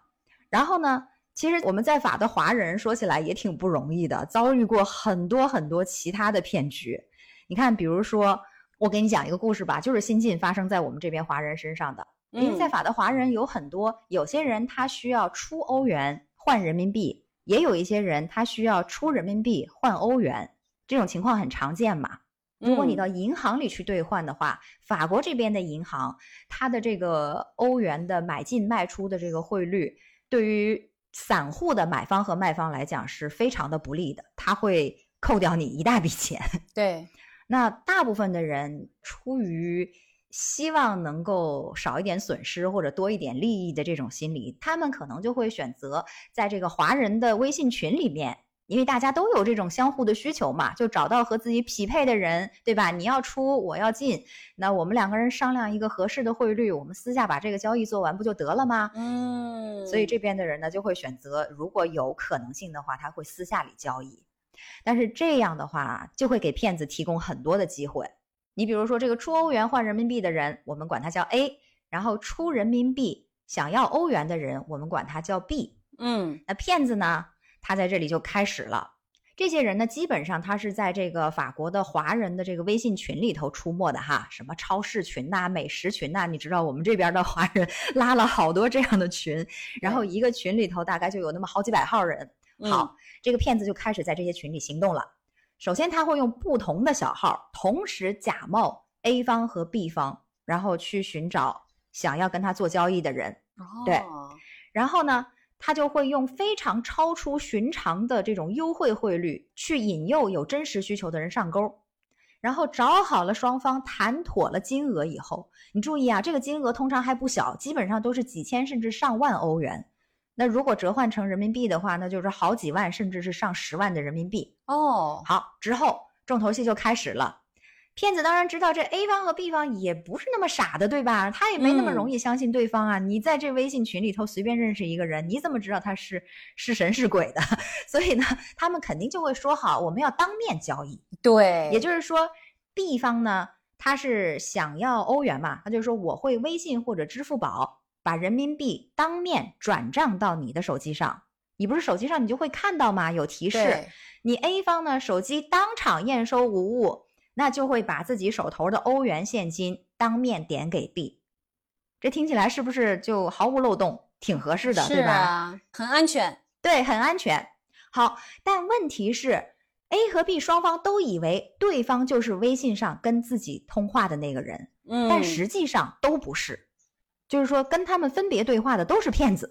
Speaker 1: 然后呢，其实我们在法的华人说起来也挺不容易的，遭遇过很多很多其他的骗局。你看，比如说，我给你讲一个故事吧，就是新近发生在我们这边华人身上的。因为在
Speaker 2: 嗯
Speaker 1: 法的华人有很多，有些人他需要出欧元换人民币，也有一些人他需要出人民币换欧元，这种情况很常见嘛。如果你
Speaker 2: 嗯
Speaker 1: 到银行里去兑换的话，法国这边的银行，它的这个欧元的买进卖出的这个汇率，对于散户的买方和卖方来讲是非常的不利的，它会扣掉你一大笔钱。
Speaker 2: 对，
Speaker 1: 那大部分的人出于希望能够少一点损失或者多一点利益的这种心理，他们可能就会选择在这个华人的微信群里面，因为大家都有这种相互的需求嘛，就找到和自己匹配的人，对吧？你要出，我要进，那我们两个人商量一个合适的汇率，我们私下把这个交易做完不就得了吗？
Speaker 2: 嗯，
Speaker 1: 所以这边的人呢，就会选择如果有可能性的话，他会私下里交易。但是这样的话，就会给骗子提供很多的机会。你比如说，这个出欧元换人民币的人，我们管他叫 A；然后出人民币想要欧元的人，我们管他叫 B。
Speaker 2: 嗯
Speaker 1: 那骗子呢，他在这里就开始了。这些人呢，基本上他是在这个法国的华人的这个微信群里头出没的哈，什么超市群呐、美食群呐、你知道我们这边的华人拉了好多这样的群，然后一个群里头大概就有那么好几百号人。
Speaker 2: 嗯
Speaker 1: 好，这个骗子就开始在这些群里行动了。首先，他会用不同的小号，同时假冒 A 方和 B 方，然后去寻找想要跟他做交易的人。对
Speaker 2: 哦
Speaker 1: 然后呢，他就会用非常超出寻常的这种优惠汇率去引诱有真实需求的人上钩。然后找好了双方谈妥了金额以后，你注意啊，这个金额通常还不小，基本上都是几千甚至上万欧元。那如果折换成人民币的话，那就是好几万甚至是上十万的人民币。
Speaker 2: 哦，
Speaker 1: 好，之后重头戏就开始了。骗子当然知道这 A 方和 B 方也不是那么傻的，对吧？他也没那么
Speaker 2: 嗯
Speaker 1: 容易相信对方啊。你在这微信群里头随便认识一个人，你怎么知道他是是神是鬼的？所以呢，他们肯定就会说好，我们要当面交易。
Speaker 2: 对，
Speaker 1: 也就是说，B 方呢，他是想要欧元嘛，他就说我会微信或者支付宝把人民币当面转账到你的手机上。你不是手机上你就会看到吗？有提示。你 A 方呢，手机当场验收无误，那就会把自己手头的欧元现金当面点给 B。这听起来是不是就毫无漏洞，挺合适的，
Speaker 2: 是
Speaker 1: 对吧？
Speaker 2: 啊，很安全。
Speaker 1: 对，很安全。好，但问题是，A 和 B 双方都以为对方就是微信上跟自己通话的那个人，
Speaker 2: 嗯，
Speaker 1: 但实际上都不是。就是说，跟他们分别对话的都是骗子。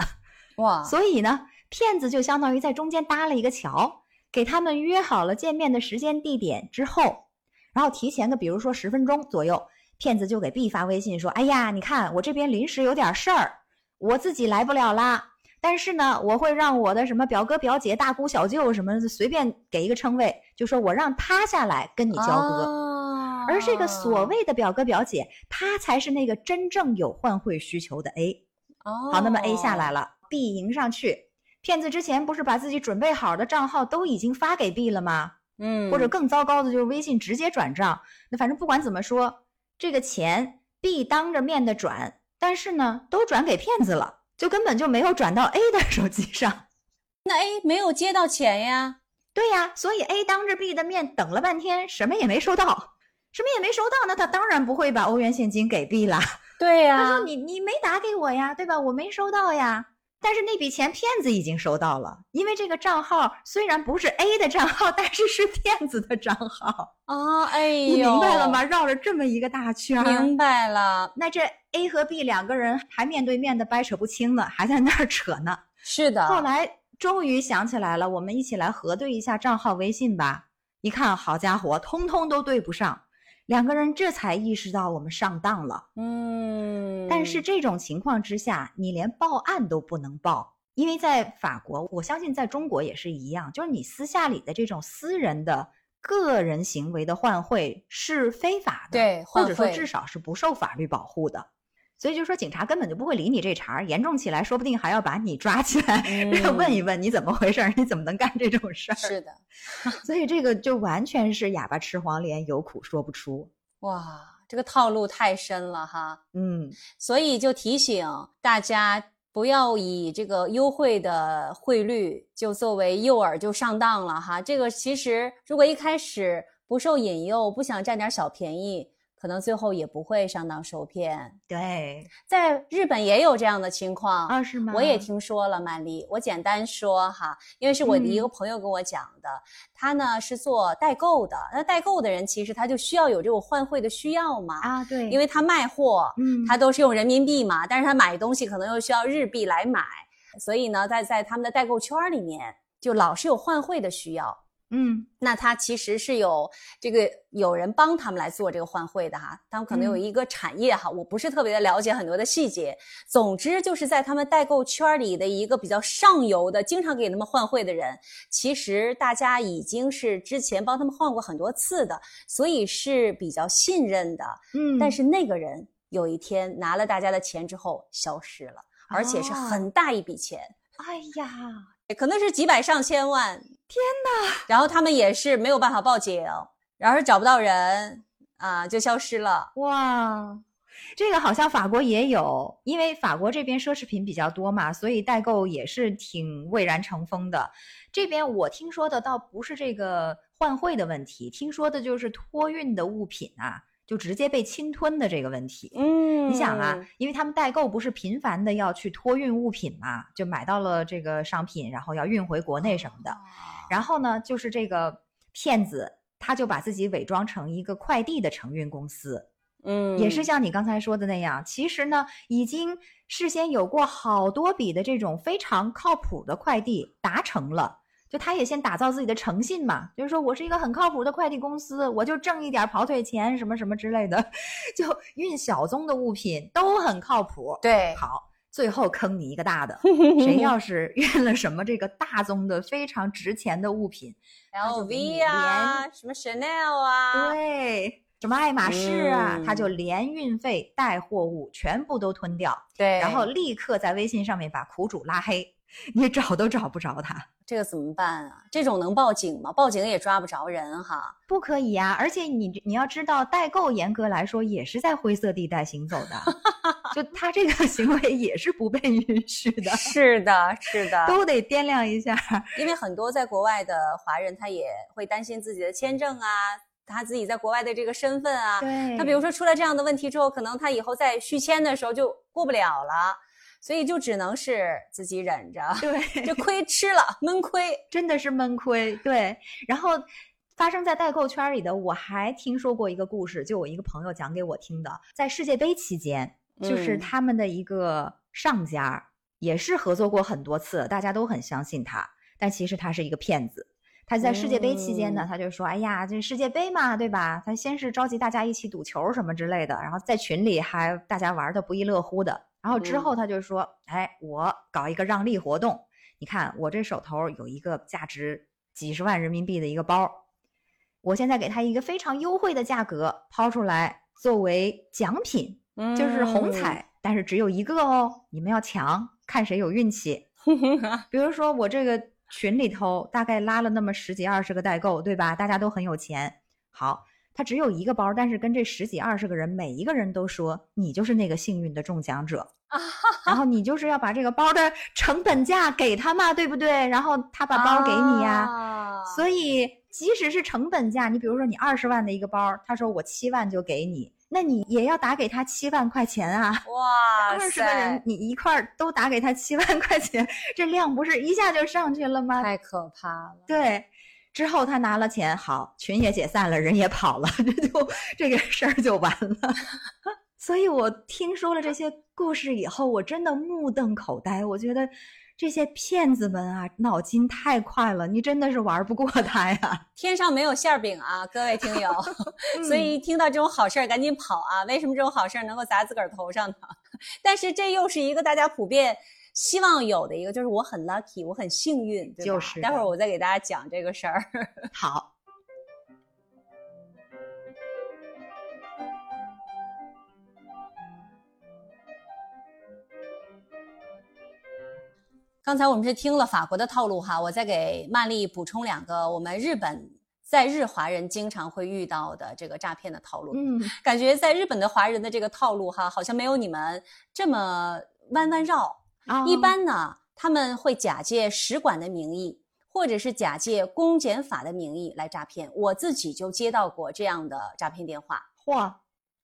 Speaker 2: 哇，
Speaker 1: 所以呢，骗子就相当于在中间搭了一个桥，给他们约好了见面的时间地点之后，然后提前个比如说十分钟左右，骗子就给 B 发微信说：“哎呀，你看我这边临时有点事儿，我自己来不了啦。但是呢，我会让我的什么表哥、表姐、大姑、小舅什么随便给一个称谓，就说我让他下来跟你交割。
Speaker 2: 哦
Speaker 1: 而这个所谓的表哥表姐，他才是那个真正有换汇需求的 A。
Speaker 2: 哦，
Speaker 1: 好，那么 A 下来了，B 迎上去。骗子之前不是把自己准备好的账号都已经发给 B 了吗？
Speaker 2: 嗯，
Speaker 1: 或者更糟糕的就是微信直接转账。那反正不管怎么说，这个钱 B 当着面的转，但是呢，都转给骗子了，就根本就没有转到 A 的手机上。
Speaker 2: 那 A 没有接到钱呀？
Speaker 1: 对呀，所以 A 当着 B 的面等了半天，什么也没收到，什么也没收到，那他当然不会把欧元现金给 B 啦。
Speaker 2: 对呀、
Speaker 1: 他说你你没打给我呀，对吧？我没收到呀。但是那笔钱骗子已经收到了，因为这个账号虽然不是 A 的账号，但是是骗子的账号
Speaker 2: 啊！哎呦，
Speaker 1: 你明白了吗？绕了这么一个大圈。
Speaker 2: 明白了。
Speaker 1: 那这 A 和 B 两个人还面对面的掰扯不清呢，还在那儿扯呢。
Speaker 2: 是的。
Speaker 1: 后来终于想起来了，我们一起来核对一下账号微信吧。一看，好家伙，通通都对不上。两个人这才意识到我们上当了。
Speaker 2: 嗯，
Speaker 1: 但是这种情况之下，你连报案都不能报，因为在法国，我相信在中国也是一样，就是你私下里的这种私人的个人行为的换汇是非法
Speaker 2: 的，对，
Speaker 1: 或者说至少是不受法律保护的。所以就说警察根本就不会理你这茬儿，严重起来说不定还要把你抓起来，问一问你怎么回事儿，你怎么能干这种事儿？
Speaker 2: 是的，
Speaker 1: 所以这个就完全是哑巴吃黄连，有苦说不出。
Speaker 2: 哇，这个套路太深了哈。
Speaker 1: 嗯，
Speaker 2: 所以就提醒大家不要以这个优惠的汇率就作为诱饵就上当了哈。这个其实如果一开始不受引诱，不想占点小便宜。可能最后也不会上当受骗。
Speaker 1: 对，
Speaker 2: 在日本也有这样的情况
Speaker 1: 啊？是吗？
Speaker 2: 我也听说了，曼丽。我简单说哈，因为是我的一个朋友跟我讲的，他呢是做代购的。那代购的人其实他就需要有这种换汇的需要嘛？
Speaker 1: 啊，对，
Speaker 2: 因为他卖货，嗯，他都是用人民币嘛，但是他买东西可能又需要日币来买，所以呢，在在他们的代购圈里面，就老是有换汇的需要。
Speaker 1: 嗯，
Speaker 2: 那他其实是有这个有人帮他们来做这个换汇的哈，他们可能有一个产业哈，我不是特别的了解很多的细节。总之就是在他们代购圈里的一个比较上游的，经常给他们换汇的人，其实大家已经是之前帮他们换过很多次的，所以是比较信任的。
Speaker 1: 嗯，
Speaker 2: 但是那个人有一天拿了大家的钱之后消失了，而且是很大一笔钱。
Speaker 1: 哎呀。
Speaker 2: 可能是几百上千万，
Speaker 1: 天哪！
Speaker 2: 然后他们也是没有办法报警，然后找不到人啊，就消失了。
Speaker 1: 哇，这个好像法国也有，因为法国这边奢侈品比较多嘛，所以代购也是挺蔚然成风的。这边我听说的倒不是这个换汇的问题，听说的就是托运的物品啊。就直接被侵吞的这个问题，
Speaker 2: 嗯，
Speaker 1: 你想啊，因为他们代购不是频繁的要去托运物品嘛，就买到了这个商品，然后要运回国内什么的，然后呢，就是这个骗子他就把自己伪装成一个快递的承运公司，
Speaker 2: 嗯，
Speaker 1: 也是像你刚才说的那样，其实呢，已经事先有过好多笔的这种非常靠谱的快递达成了。就他也先打造自己的诚信嘛，就是说我是一个很靠谱的快递公司，我就挣一点跑腿钱什么什么之类的，就运小宗的物品都很靠谱。
Speaker 2: 对，
Speaker 1: 好，最后坑你一个大的，谁要是运了什么这个大宗的非常值钱的物品
Speaker 2: ，LV 啊，什么 Chanel 啊，
Speaker 1: 对，什么爱马仕啊，他就连运费带货物全部都吞掉。
Speaker 2: 对，
Speaker 1: 然后立刻在微信上面把苦主拉黑。你找都找不着他，
Speaker 2: 这个怎么办啊？这种能报警吗？报警也抓不着人哈。
Speaker 1: 不可以啊，而且你你要知道，代购严格来说也是在灰色地带行走的，就他这个 行为也是不被允许的。
Speaker 2: 是的，是的，
Speaker 1: 都得掂量一下。
Speaker 2: 因为很多在国外的华人，他也会担心自己的签证啊，他自己在国外的这个身份啊。
Speaker 1: 对。
Speaker 2: 他比如说出了这样的问题之后，可能他以后在续签的时候就过不了了。所以就只能是自己忍着，
Speaker 1: 对，
Speaker 2: 这亏吃了，闷亏，
Speaker 1: 真的是闷亏。对，然后发生在代购圈里的，我还听说过一个故事，就我一个朋友讲给我听的，在世界杯期间，就是他们的一个上家也是合作过很多次，大家都很相信他，但其实他是一个骗子。他在世界杯期间呢，他就说：“哎呀，这世界杯嘛，对吧？他先是召集大家一起赌球什么之类的，然后在群里还大家玩的不亦乐乎的。”然后之后他就说：“哎，我搞一个让利活动，你看我这手头有一个价值几十万人民币的一个包，我现在给他一个非常优惠的价格抛出来作为奖品，就是红彩，但是只有一个哦，你们要抢，看谁有运气。比如说我这个群里头大概拉了那么十几二十个代购，对吧？大家都很有钱，好。”他只有一个包，但是跟这十几二十个人，每一个人都说你就是那个幸运的中奖者
Speaker 2: 啊，
Speaker 1: 然后你就是要把这个包的成本价给他嘛，对不对？然后他把包给你呀，所以即使是成本价，你比如说你二十万的一个包，他说我七万就给你，那你也要打给他七万块钱啊。
Speaker 2: 哇
Speaker 1: 二十个人，你一块儿都打给他七万块钱，这量不是一下就上去了吗？
Speaker 2: 太可怕了。
Speaker 1: 对，之后他拿了钱，好，群也解散了，人也跑了，这就这个事儿就完了。所以我听说了这些故事以后，我真的目瞪口呆。我觉得这些骗子们啊，脑筋太快了，你真的是玩不过他呀。
Speaker 2: 天上没有馅儿饼啊，各位听友，所以一听到这种好事儿赶紧跑啊！为什么这种好事儿能够砸自个儿头上呢？但是这又是一个大家普遍希望有的一个，就是我很 lucky，我很幸运，对吧？
Speaker 1: 就是
Speaker 2: 待会儿我再给大家讲这个事儿。
Speaker 1: 好，
Speaker 2: 刚才我们是听了法国的套路哈，我再给曼丽补充两个我们日本在日华人经常会遇到的这个诈骗的套路。
Speaker 1: 嗯，
Speaker 2: 感觉在日本的华人的这个套路哈，好像没有你们这么弯弯绕。
Speaker 1: 啊
Speaker 2: 一般呢，他们会假借使馆的名义，或者是假借公检法的名义来诈骗。我自己就接到过这样的诈骗电话，
Speaker 1: 嚯，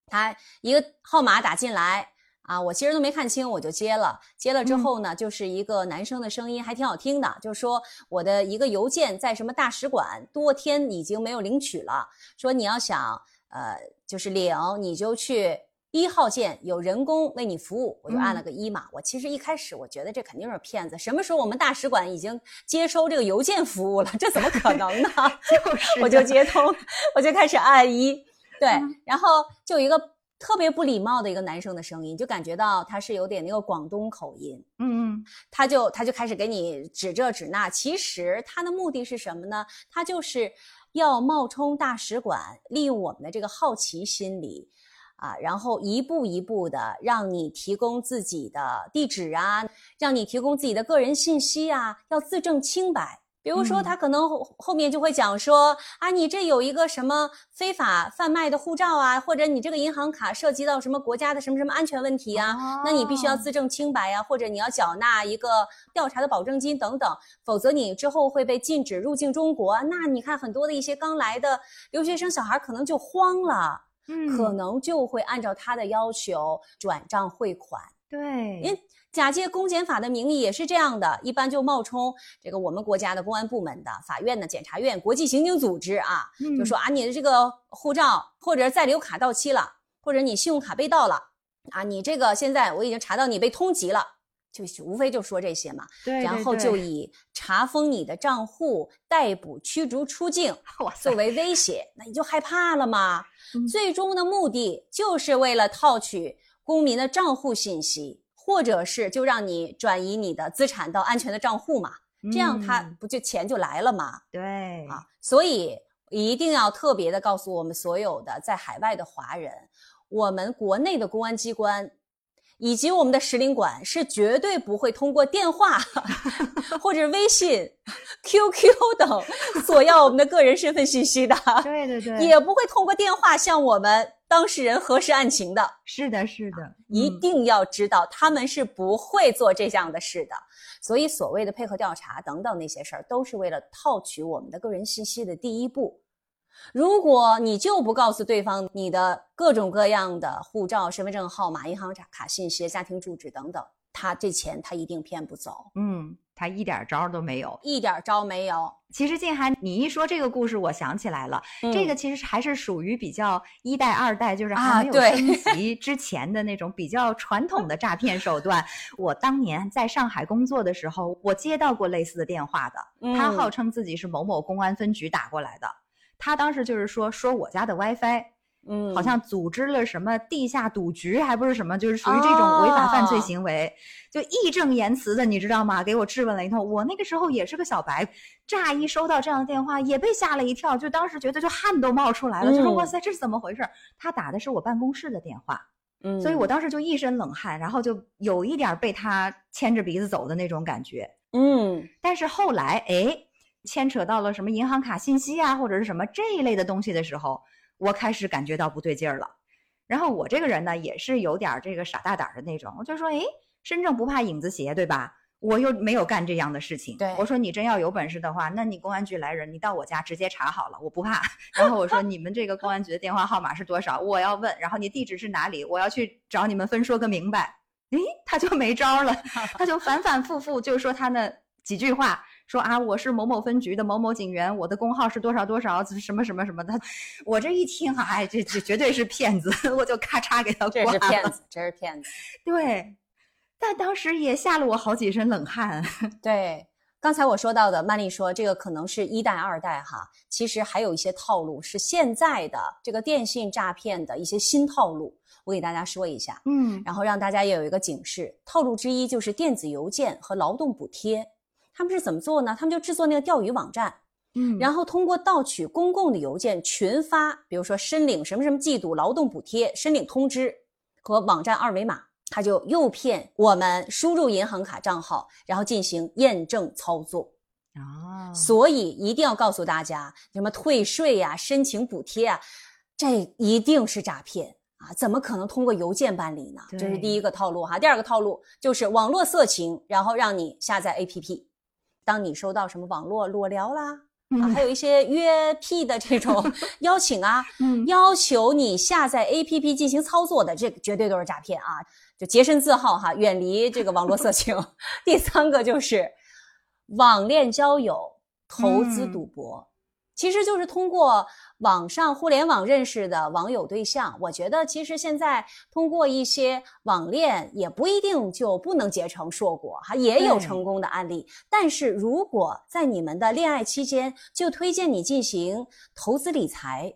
Speaker 2: 他一个号码打进来啊，我其实都没看清，我就接了。接了之后呢，就是一个男生的声音，还挺好听的，就说我的一个邮件在什么大使馆多天已经没有领取了，说你要想呃就是领，你就去。一号键有人工为你服务，我就按了个一嘛。我其实一开始我觉得这肯定是骗子，什么时候我们大使馆已经接收这个邮件服务了？这怎么可能呢？
Speaker 1: 就是
Speaker 2: 我就接通，我就开始按一，对，
Speaker 1: 嗯
Speaker 2: 然后就有一个特别不礼貌的一个男生的声音，就感觉到他是有点那个广东口音，
Speaker 1: 嗯嗯
Speaker 2: 他就他就开始给你指这指那，其实他的目的是什么呢？他就是要冒充大使馆，利用我们的这个好奇心理。啊，然后一步一步的让你提供自己的地址啊，让你提供自己的个人信息啊，要自证清白。比如说，
Speaker 1: 嗯
Speaker 2: 他可能后后面就会讲说啊，你这有一个什么非法贩卖的护照啊，或者你这个银行卡涉及到什么国家的什么什么安全问题啊，那你必须要
Speaker 1: 哦
Speaker 2: 自证清白呀、或者你要缴纳一个调查的保证金等等，否则你之后会被禁止入境中国。那你看很多的一些刚来的留学生小孩可能就慌了，
Speaker 1: 嗯，
Speaker 2: 可能就会按照他的要求转账汇款。
Speaker 1: 对，
Speaker 2: 因假借公检法的名义也是这样的，一般就冒充这个我们国家的公安部门的、法院的、检察院、国际刑警组织啊，就
Speaker 1: 嗯。
Speaker 2: 说啊，你的这个护照或者在留卡到期了，或者你信用卡被盗了啊，你这个现在我已经查到你被通缉了，就无非就说这些嘛，
Speaker 1: 对，
Speaker 2: 然后就以查封你的账户、逮捕、驱逐出境 作，为威胁，那你就害怕了嘛。
Speaker 1: 嗯
Speaker 2: 最终的目的就是为了套取公民的账户信息，或者是就让你转移你的资产到安全的账户嘛，这样他
Speaker 1: 嗯
Speaker 2: 不就钱就来了嘛？
Speaker 1: 对
Speaker 2: 啊，所以一定要特别的告诉我们所有的在海外的华人，我们国内的公安机关。以及我们的使领馆是绝对不会通过电话 或者微信、QQ 等索要我们的个人身份信息的，
Speaker 1: 对对对，
Speaker 2: 也不会通过电话向我们当事人核实案情的。
Speaker 1: 是的，是的，
Speaker 2: 一
Speaker 1: 嗯
Speaker 2: 定要知道，他们是不会做这样的事的。所以，所谓的配合调查等等那些事儿，都是为了套取我们的个人信息的第一步。如果你就不告诉对方你的各种各样的护照、身份证号码、银行卡信息、家庭住址等等，他这钱他一定骗不走，
Speaker 1: 嗯，他一点招儿都没有。
Speaker 2: 一点招没有。
Speaker 1: 其实静涵，你一说这个故事，我想起来了，这个
Speaker 2: 嗯
Speaker 1: 其实还是属于比较一代、二代，就是
Speaker 2: 啊
Speaker 1: 还没有
Speaker 2: 对
Speaker 1: 升级之前的那种比较传统的诈骗手段。我当年在上海工作的时候，我接到过类似的电话的，他
Speaker 2: 嗯
Speaker 1: 号称自己是某某公安分局打过来的。他当时就是说说我家的 WiFi
Speaker 2: 嗯，
Speaker 1: 好像组织了什么地下赌局，还不是什么，就是属于这种违法犯罪
Speaker 2: 哦
Speaker 1: 行为，就义正言辞的，你知道吗？给我质问了一通。我那个时候也是个小白，乍一收到这样的电话，也被吓了一跳，就当时觉得就汗都冒出来了，就说
Speaker 2: 嗯
Speaker 1: 哇塞，这是怎么回事？他打的是我办公室的电话，
Speaker 2: 嗯，
Speaker 1: 所以我当时就一身冷汗，然后就有一点被他牵着鼻子走的那种感觉。
Speaker 2: 嗯
Speaker 1: 但是后来，哎，牵扯到了什么银行卡信息啊，或者是什么这一类的东西的时候，我开始感觉到不对劲儿了。然后我这个人呢，也是有点儿这个傻大胆儿的那种，我就说，哎，身正不怕影子斜，对吧？我又没有干这样的事情。
Speaker 2: 对
Speaker 1: 我说你真要有本事的话，那你公安局来人，你到我家直接查好了，我不怕。然后我说你们这个公安局的电话号码是多少？我要问。然后你地址是哪里？我要去找你们分说个明白。诶，他就没招了，他就反反复复就说他那几句话，说啊我是某某分局的某某警员，我的工号是多少多少，什么什么什么的。我这一听啊，哎，这这绝对是骗子，我就咔嚓给他
Speaker 2: 这
Speaker 1: 挂了。
Speaker 2: 是骗子，这是骗子。
Speaker 1: 对，但当时也吓了我好几身冷汗。
Speaker 2: 对，刚才我说到的，曼丽说这个可能是一代、二代哈，其实还有一些套路是现在的这个电信诈骗的一些新套路，我给大家说一下，
Speaker 1: 嗯
Speaker 2: 然后让大家也有一个警示。套路之一就是电子邮件和劳动补贴，他们是怎么做呢？他们就制作那个钓鱼网站，
Speaker 1: 嗯
Speaker 2: 然后通过盗取公共的邮件群发，比如说申领什么什么季度劳动补贴、申领通知和网站二维码，他就诱骗我们输入银行卡账号，然后进行验证操作。
Speaker 1: 啊，
Speaker 2: 所以一定要告诉大家，什么退税呀、申请补贴啊，这一定是诈骗啊！怎么可能通过邮件办理呢？这是第一个套路哈。第二个套路就是网络色情，然后让你下载 APP。当你收到什么网络裸聊啦，啊，
Speaker 1: 嗯
Speaker 2: 还有一些约 P 的这种 邀请啊，
Speaker 1: 嗯
Speaker 2: 要求你下载 APP 进行操作的，这个绝对都是诈骗啊！就洁身自好哈，远离这个网络色情。第三个就是网恋交友、投资
Speaker 1: 嗯
Speaker 2: 赌博，其实就是通过网上互联网认识的网友对象。我觉得其实现在通过一些网恋也不一定就不能结成硕果，哈，也有成功的案例。但是如果在你们的恋爱期间就推荐你进行投资理财，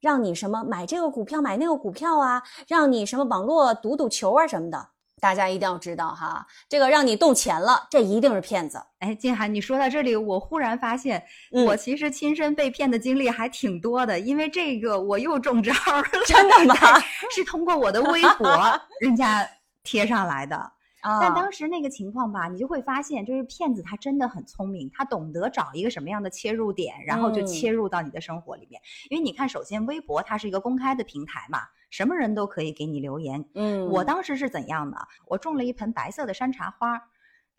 Speaker 2: 让你什么买这个股票买那个股票啊，让你什么网络赌赌球啊什么的，大家一定要知道哈，这个让你动钱了，这一定是骗子。
Speaker 1: 哎，静涵，你说到这里，我忽然发现，
Speaker 2: 嗯
Speaker 1: 我其实亲身被骗的经历还挺多的，因为这个我又中招了，
Speaker 2: 真的吗？
Speaker 1: 是通过我的微博 人家贴上来的。
Speaker 2: 啊
Speaker 1: 但当时那个情况吧，你就会发现，就是骗子他真的很聪明，他懂得找一个什么样的切入点，然后就
Speaker 2: 嗯
Speaker 1: 切入到你的生活里面。因为你看，首先微博它是一个公开的平台嘛，什么人都可以给你留言。
Speaker 2: 嗯，
Speaker 1: 我当时是怎样的？我种了一盆白色的山茶花，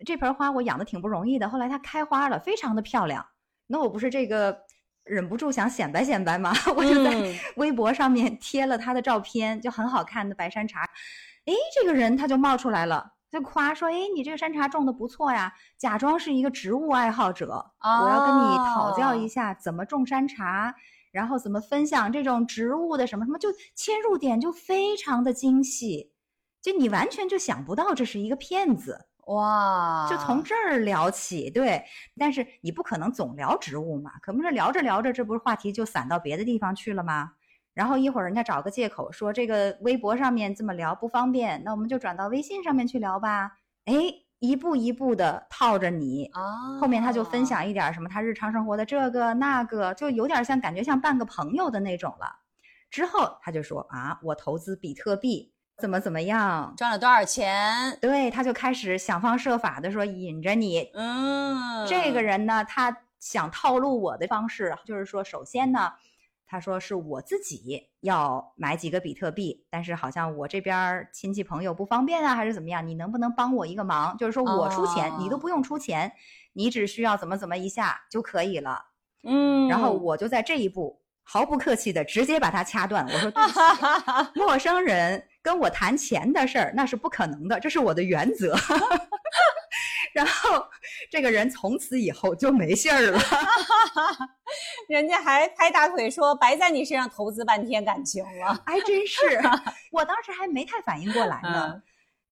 Speaker 1: 这盆花我养的挺不容易的，后来它开花了，非常的漂亮。那我不是这个忍不住想显摆显摆吗？我就在
Speaker 2: 嗯
Speaker 1: 微博上面贴了他的照片，就很好看的白山茶。诶，这个人他就冒出来了。就夸说，诶，你这个山茶种的不错呀，假装是一个植物爱好者，我要跟你讨教一
Speaker 2: 哦
Speaker 1: 下怎么种山茶，然后怎么分享这种植物的什么什么，就切入点就非常的精细，就你完全就想不到这是一个骗子，
Speaker 2: 哇，
Speaker 1: 就从这儿聊起，对。但是你不可能总聊植物嘛，可不是聊着聊着，这不是话题就散到别的地方去了吗？然后一会儿人家找个借口说这个微博上面这么聊不方便，那我们就转到微信上面去聊吧。哎，一步一步的套着你，
Speaker 2: 啊，
Speaker 1: 后面他就分享一点儿什么他日常生活的这个那个，就有点像感觉像半个朋友的那种了。之后他就说啊，我投资比特币怎么怎么样，
Speaker 2: 赚了多少钱？
Speaker 1: 对，他就开始想方设法的说引着你。
Speaker 2: 嗯，
Speaker 1: 这个人呢，他想套路我的方式就是说，首先呢。他说是我自己要买几个比特币，但是好像我这边亲戚朋友不方便啊，还是怎么样？你能不能帮我一个忙？就是说我出钱，你都
Speaker 2: 哦
Speaker 1: 不用出钱，你只需要怎么怎么一下就可以了。
Speaker 2: 嗯，
Speaker 1: 然后我就在这一步毫不客气的直接把他掐断。我说对不起，陌生人跟我谈钱的事儿那是不可能的，这是我的原则。然后这个人从此以后就没信儿了。
Speaker 2: 人家还拍大腿说白在你身上投资半天感情了。
Speaker 1: 还真是，我当时还没太反应过来呢。
Speaker 2: 嗯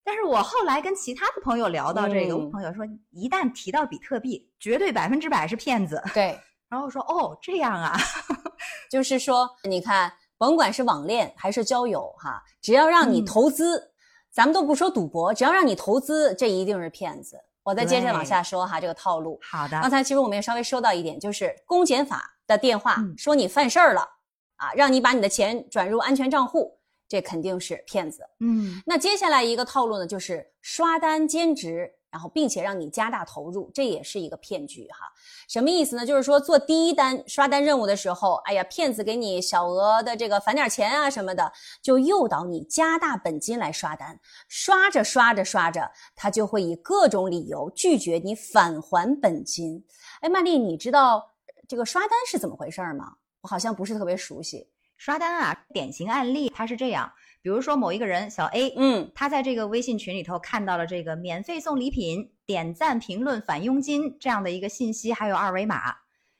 Speaker 1: 但是我后来跟其他的朋友聊到这个，
Speaker 2: 嗯
Speaker 1: 我朋友说，一旦提到比特币，绝对百分之百是骗子。
Speaker 2: 对，
Speaker 1: 然后我说，哦，这样啊，
Speaker 2: 就是说，你看，甭管是网恋还是交友，哈，只要让你
Speaker 1: 嗯
Speaker 2: 投资，咱们都不说赌博，只要让你投资，这一定是骗子。我再接着往下说哈，这个套路。
Speaker 1: 好的
Speaker 2: 刚，才其实我们也稍微说到一点，就是公检法的电话
Speaker 1: 嗯
Speaker 2: 说你犯事儿了啊，让你把你的钱转入安全账户，这肯定是骗子。
Speaker 1: 嗯
Speaker 2: 那接下来一个套路呢，就是刷单兼职然后并且让你加大投入，这也是一个骗局哈。什么意思呢？就是说做第一单刷单任务的时候，哎呀，骗子给你小额的这个返点钱啊什么的，就诱导你加大本金来刷单。刷着刷着刷着，他就会以各种理由拒绝你返还本金。哎，曼丽，你知道这个刷单是怎么回事吗？我好像不是特别熟悉。
Speaker 1: 刷单啊，典型案例它是这样，比如说某一个人小 A，
Speaker 2: 嗯，
Speaker 1: 他在这个微信群里头看到了这个免费送礼品、点赞评论返佣金这样的一个信息，还有二维码。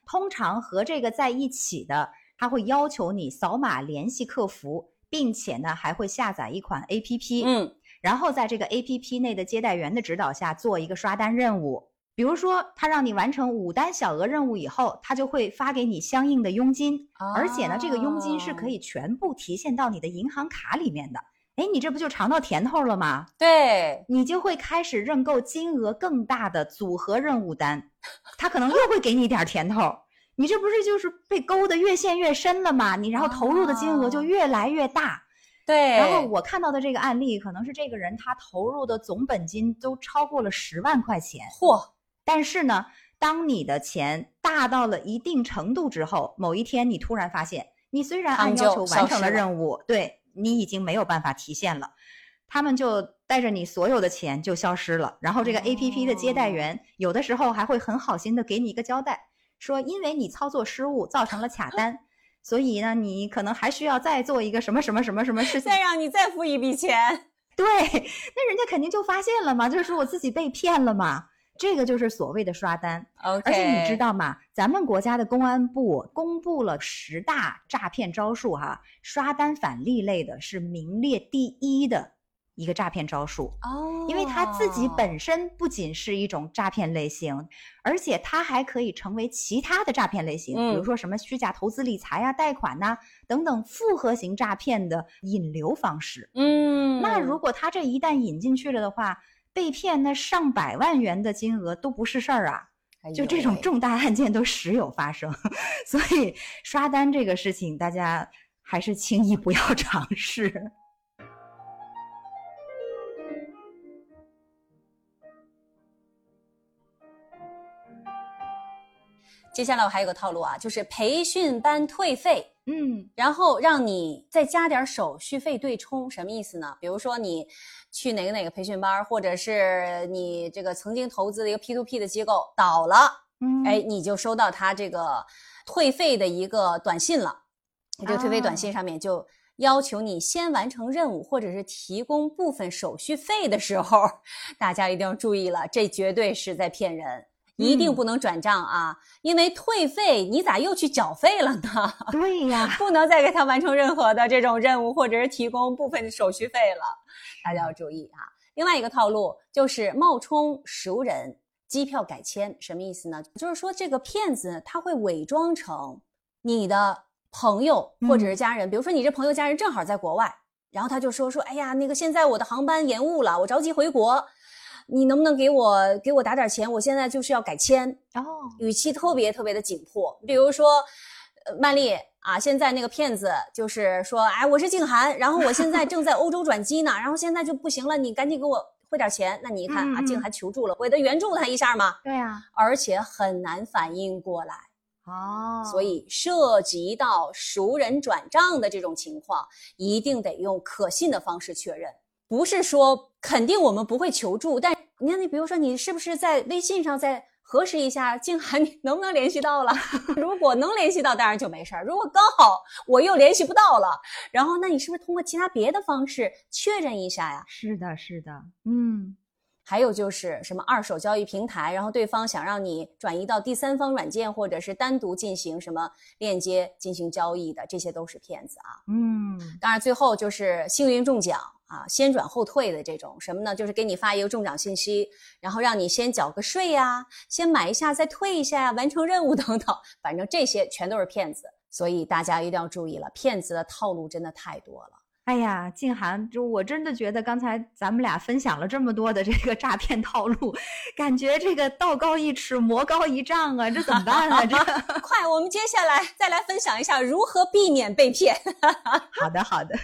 Speaker 1: 通常和这个在一起的，他会要求你扫码联系客服，并且呢还会下载一款 APP，
Speaker 2: 嗯，
Speaker 1: 然后在这个 APP 内的接待员的指导下做一个刷单任务。比如说，他让你完成五单小额任务以后，他就会发给你相应的佣金，而且呢，这个佣金是可以全部提现到你的银行卡里面的。哎，你这不就尝到甜头了吗？
Speaker 2: 对，
Speaker 1: 你就会开始认购金额更大的组合任务单，他可能又会给你一点甜头。你这不是就是被勾得越陷越深了吗？你然后投入的金额就越来越大。
Speaker 2: 对，
Speaker 1: 然后我看到的这个案例，可能是这个人他投入的总本金都超过了十万块钱。
Speaker 2: 嚯！
Speaker 1: 但是呢，当你的钱大到了一定程度之后，某一天你突然发现，你虽然按要求完成了任务，对你已经没有办法提现了，他们就带着你所有的钱就消失了。然后这个 A P P 的接待员有的时候还会很好心的给你一个交代，说因为你操作失误造成了卡单，所以呢，你可能还需要再做一个什么什么什么什么事情，
Speaker 2: 再让你再付一笔钱。
Speaker 1: 对，那人家肯定就发现了嘛，就是说我自己被骗了嘛。这个就是所谓的刷单
Speaker 2: ，OK。
Speaker 1: 而且你知道吗？咱们国家的公安部公布了十大诈骗招数，哈，刷单返利类的是名列第一的一个诈骗招数
Speaker 2: 哦。
Speaker 1: 因为它自己本身不仅是一种诈骗类型，而且它还可以成为其他的诈骗类型，比如说什么虚假投资理财啊、贷款呐等等复合型诈骗的引流方式。
Speaker 2: 嗯，
Speaker 1: 那如果它这一旦引进去了的话，被骗那上百万元的金额都不是事儿啊，就这种重大案件都时有发生，所以刷单这个事情大家还是轻易不要尝试。
Speaker 2: 接下来我还有个套路啊，就是培训班退费，
Speaker 1: 嗯，
Speaker 2: 然后让你再加点手续费对冲，什么意思呢？比如说你去哪个哪个培训班，或者是你这个曾经投资的一个 P to P 的机构倒了，
Speaker 1: 嗯，
Speaker 2: 哎，你就收到他这个退费的一个短信了，这个退费短信上面就要求你先完成任务，或者是提供部分手续费的时候，大家一定要注意了，这绝对是在骗人。一定不能转账啊！因为退费，你咋又去缴费了呢？
Speaker 1: 对呀，
Speaker 2: 不能再给他完成任何的这种任务，或者是提供部分手续费了。大家要注意啊！另外一个套路就是冒充熟人，机票改签，什么意思呢？就是说这个骗子他会伪装成你的朋友或者是家人，比如说你这朋友家人正好在国外，然后他就说说，哎呀，那个现在我的航班延误了，我着急回国。你能不能给我给我打点钱？我现在就是要改签
Speaker 1: 哦，
Speaker 2: 语气特别特别的紧迫。比如说，呃，曼丽啊，现在那个骗子就是说，哎，我是静涵，然后我现在正在欧洲转机呢，然后现在就不行了，你赶紧给我汇点钱。那你一看啊，静涵求助了，我给他援助他一下嘛。
Speaker 1: 对呀，
Speaker 2: 而且很难反应过来
Speaker 1: 哦，
Speaker 2: 所以涉及到熟人转账的这种情况，一定得用可信的方式确认。不是说肯定我们不会求助，但你看，你比如说，你是不是在微信上再核实一下，静涵你能不能联系到了？如果能联系到，当然就没事儿；如果刚好我又联系不到了，然后那你是不是通过其他别的方式确认一下呀？
Speaker 1: 是的，是的，嗯。
Speaker 2: 还有就是什么二手交易平台，然后对方想让你转移到第三方软件，或者是单独进行什么链接进行交易的，这些都是骗子啊。
Speaker 1: 嗯，
Speaker 2: 当然最后就是幸运中奖啊，先转后退的这种什么呢？就是给你发一个中奖信息，然后让你先缴个税呀，先买一下再退一下呀，完成任务等等，反正这些全都是骗子，所以大家一定要注意了，骗子的套路真的太多了。
Speaker 1: 哎呀，静涵，就我真的觉得刚才咱们俩分享了这么多的这个诈骗套路，感觉这个道高一尺，魔高一丈啊，这怎么办啊？这
Speaker 2: 快，我们接下来再来分享一下如何避免被骗。
Speaker 1: 好的，好的。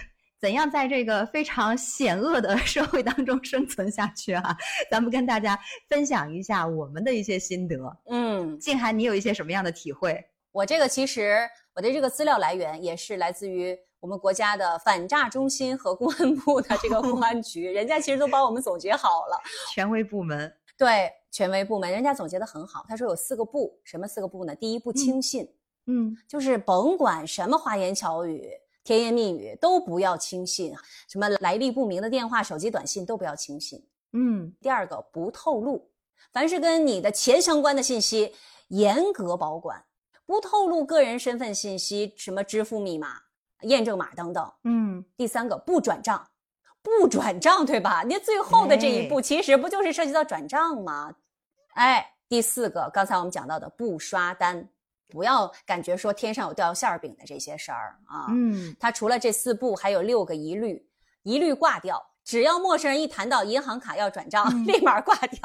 Speaker 1: 怎样在这个非常险恶的 社会当中生存下去啊？咱们跟大家分享一下我们的一些心得。
Speaker 2: 嗯，
Speaker 1: 静涵，你有一些什么样的体会？
Speaker 2: 我这个其实我的这个资料来源也是来自于我们国家的反诈中心和公安部的这个公安局，人家其实都帮我们总结好了。
Speaker 1: 权威部门，
Speaker 2: 对，权威部门，人家总结的很好。他说有四个不，什么四个不呢？第一，不轻信，
Speaker 1: 嗯
Speaker 2: 就是甭管什么花言巧语。甜言蜜语都不要轻信，什么来历不明的电话、手机短信都不要轻信。
Speaker 1: 嗯
Speaker 2: 第二个不透露，凡是跟你的钱相关的信息严格保管，不透露个人身份信息，什么支付密码、验证码等等。
Speaker 1: 嗯，
Speaker 2: 第三个不转账，不转账，对吧？那最后的这一步其实不就是涉及到转账吗？哎，第四个，刚才我们讲到的不刷单，不要感觉说天上有掉馅儿饼的这些事儿啊。
Speaker 1: 嗯，
Speaker 2: 他除了这四步，还有六个一律，一律挂掉。只要陌生人一谈到银行卡要转账，
Speaker 1: 嗯
Speaker 2: 立马挂掉；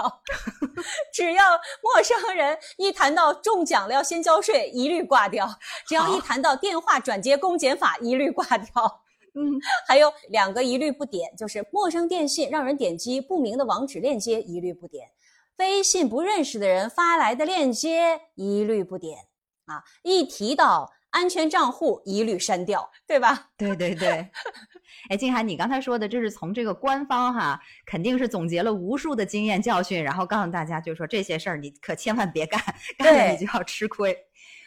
Speaker 2: 只要陌生人一谈到中奖了要先交税，一律挂掉；只要一谈到电话转接公检法，一律挂掉。
Speaker 1: 嗯，
Speaker 2: 还有两个一律不点，就是陌生电信让人点击不明的网址链接，一律不点；微信不认识的人发来的链接，一律不点。啊，一提到安全账户，一律删掉，对吧？
Speaker 1: 对对对。哎，静涵，你刚才说的，这是从这个官方哈，肯定是总结了无数的经验教训，然后告诉大家，就是说这些事儿你可千万别干，干了你就要吃亏。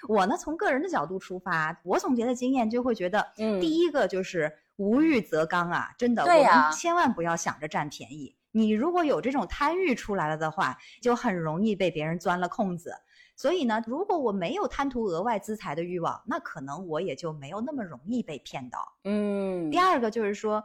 Speaker 1: 我呢，从个人的角度出发，我总结的经验就会觉得，
Speaker 2: 嗯
Speaker 1: 第一个就是无欲则刚啊，真的，
Speaker 2: 对呀
Speaker 1: 我们千万不要想着占便宜。你如果有这种贪欲出来了的话，就很容易被别人钻了空子。所以呢，如果我没有贪图额外资财的欲望，那可能我也就没有那么容易被骗到。
Speaker 2: 嗯
Speaker 1: 第二个就是说，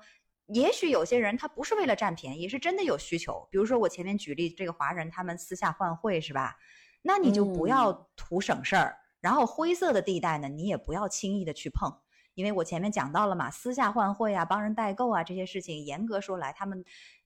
Speaker 1: 也许有些人他不是为了占便宜，是真的有需求。比如说我前面举例，这个华人他们私下换汇是吧？那你就不要
Speaker 2: 嗯
Speaker 1: 图省事儿，然后灰色的地带呢，你也不要轻易的去碰。因为我前面讲到了嘛，私下换汇啊、帮人代购啊这些事情，严格说来，他们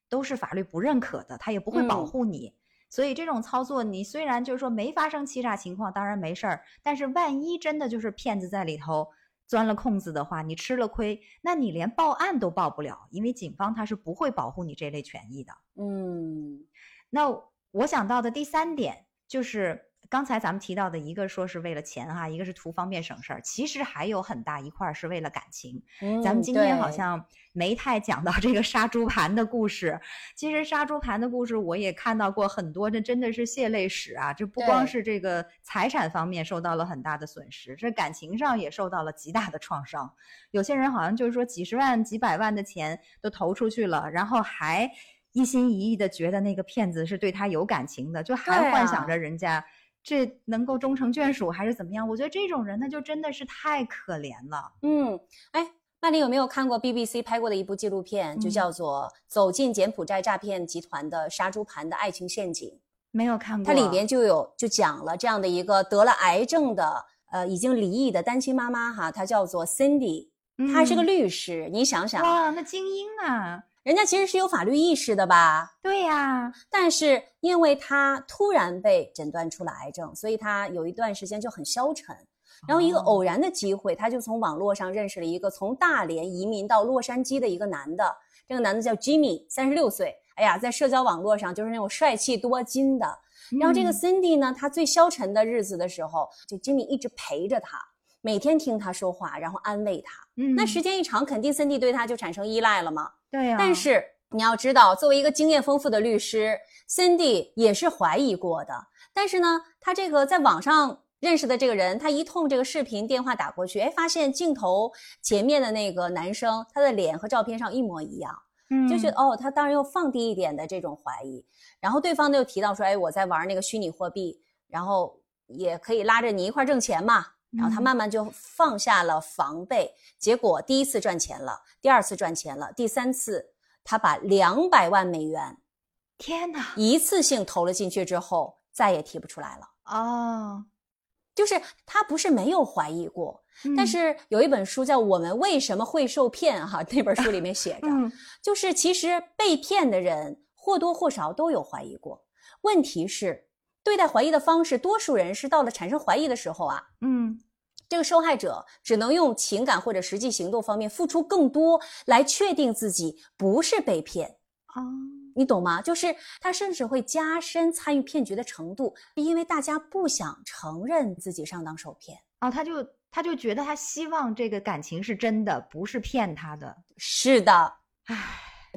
Speaker 1: 都是法律不认可的，他也不会保
Speaker 2: 嗯
Speaker 1: 护你。所以这种操作，你虽然就是说没发生欺诈情况，当然没事儿，但是万一真的就是骗子在里头钻了空子的话，你吃了亏，那你连报案都报不了，因为警方他是不会保护你这类权益的。
Speaker 2: 嗯
Speaker 1: 那我想到的第三点就是刚才咱们提到的一个说是为了钱哈，一个是图方便省事儿，其实还有很大一块儿是为了感情。
Speaker 2: 嗯，
Speaker 1: 咱们今天好像没太讲到这个杀猪盘的故事。其实杀猪盘的故事我也看到过很多，这真的是血泪史啊！这不光是这个财产方面受到了很大的损失，这感情上也受到了极大的创伤。有些人好像就是说几十万、几百万的钱都投出去了，然后还一心一意的觉得那个骗子是对他有感情的，就还幻想
Speaker 2: 啊
Speaker 1: 着人家。这能够终成眷属还是怎么样？我觉得这种人那就真的是太可怜了。
Speaker 2: 嗯，哎，曼玲有没有看过 BBC 拍过的一部纪录片，就
Speaker 1: 嗯
Speaker 2: 叫做《走进柬埔寨诈骗集团的杀猪盘的爱情陷阱》？
Speaker 1: 没有看过，
Speaker 2: 它里边就有就讲了这样的一个得了癌症的呃已经离异的单亲妈妈哈，她叫做 Cindy，她是个
Speaker 1: 嗯
Speaker 2: 律师，你想想，
Speaker 1: 哇，那精英啊！
Speaker 2: 人家其实是有法律意识的吧？
Speaker 1: 对呀，
Speaker 2: 但是因为他突然被诊断出了癌症，所以他有一段时间就很消沉。然后一个
Speaker 1: 哦
Speaker 2: 偶然的机会，他就从网络上认识了一个从大连移民到洛杉矶的一个男的，这个男的叫 Jimmy，三十六岁。哎呀，在社交网络上就是那种帅气多金的。然后这个
Speaker 1: 嗯
Speaker 2: Cindy 呢，他最消沉的日子的时候，就 Jimmy 一直陪着他，每天听他说话，然后安慰他。
Speaker 1: 嗯
Speaker 2: 那时间一长，肯定 Cindy 对他就产生依赖了嘛。
Speaker 1: 对呀，
Speaker 2: 但是你要知道，作为一个经验丰富的律师，Cindy 也是怀疑过的。但是呢，他这个在网上认识的这个人，他一通这个视频电话打过去，哎，发现镜头前面的那个男生，他的脸和照片上一模一样，嗯就觉得哦，他当然又放低一点的这种怀疑。然后对方呢又提到说，哎，我在玩那个虚拟货币，然后也可以拉着你一块挣钱嘛。然后他
Speaker 1: 嗯。
Speaker 2: 慢慢就放下了防备，结果第一次赚钱了，第二次赚钱了，第三次他把两百万美元
Speaker 1: 天哪，
Speaker 2: 一次性投了进去之后，再也提不出来了。
Speaker 1: 哦，
Speaker 2: 就是他不是没有怀疑过，但
Speaker 1: 嗯。
Speaker 2: 是有一本书叫《我们为什么会受骗》哈，那本书里面写着，
Speaker 1: 嗯。
Speaker 2: 就是其实被骗的人或多或少都有怀疑过，问题是对待怀疑的方式，多数人是到了产生怀疑的时候啊，
Speaker 1: 嗯
Speaker 2: 这个受害者只能用情感或者实际行动方面付出更多，来确定自己不是被骗。
Speaker 1: 啊，
Speaker 2: 你懂吗？就是他甚至会加深参与骗局的程度，因为大家不想承认自己上当受骗。
Speaker 1: 哦，他就他就觉得他希望这个感情是真的，不是骗他的。
Speaker 2: 是的，
Speaker 1: 唉，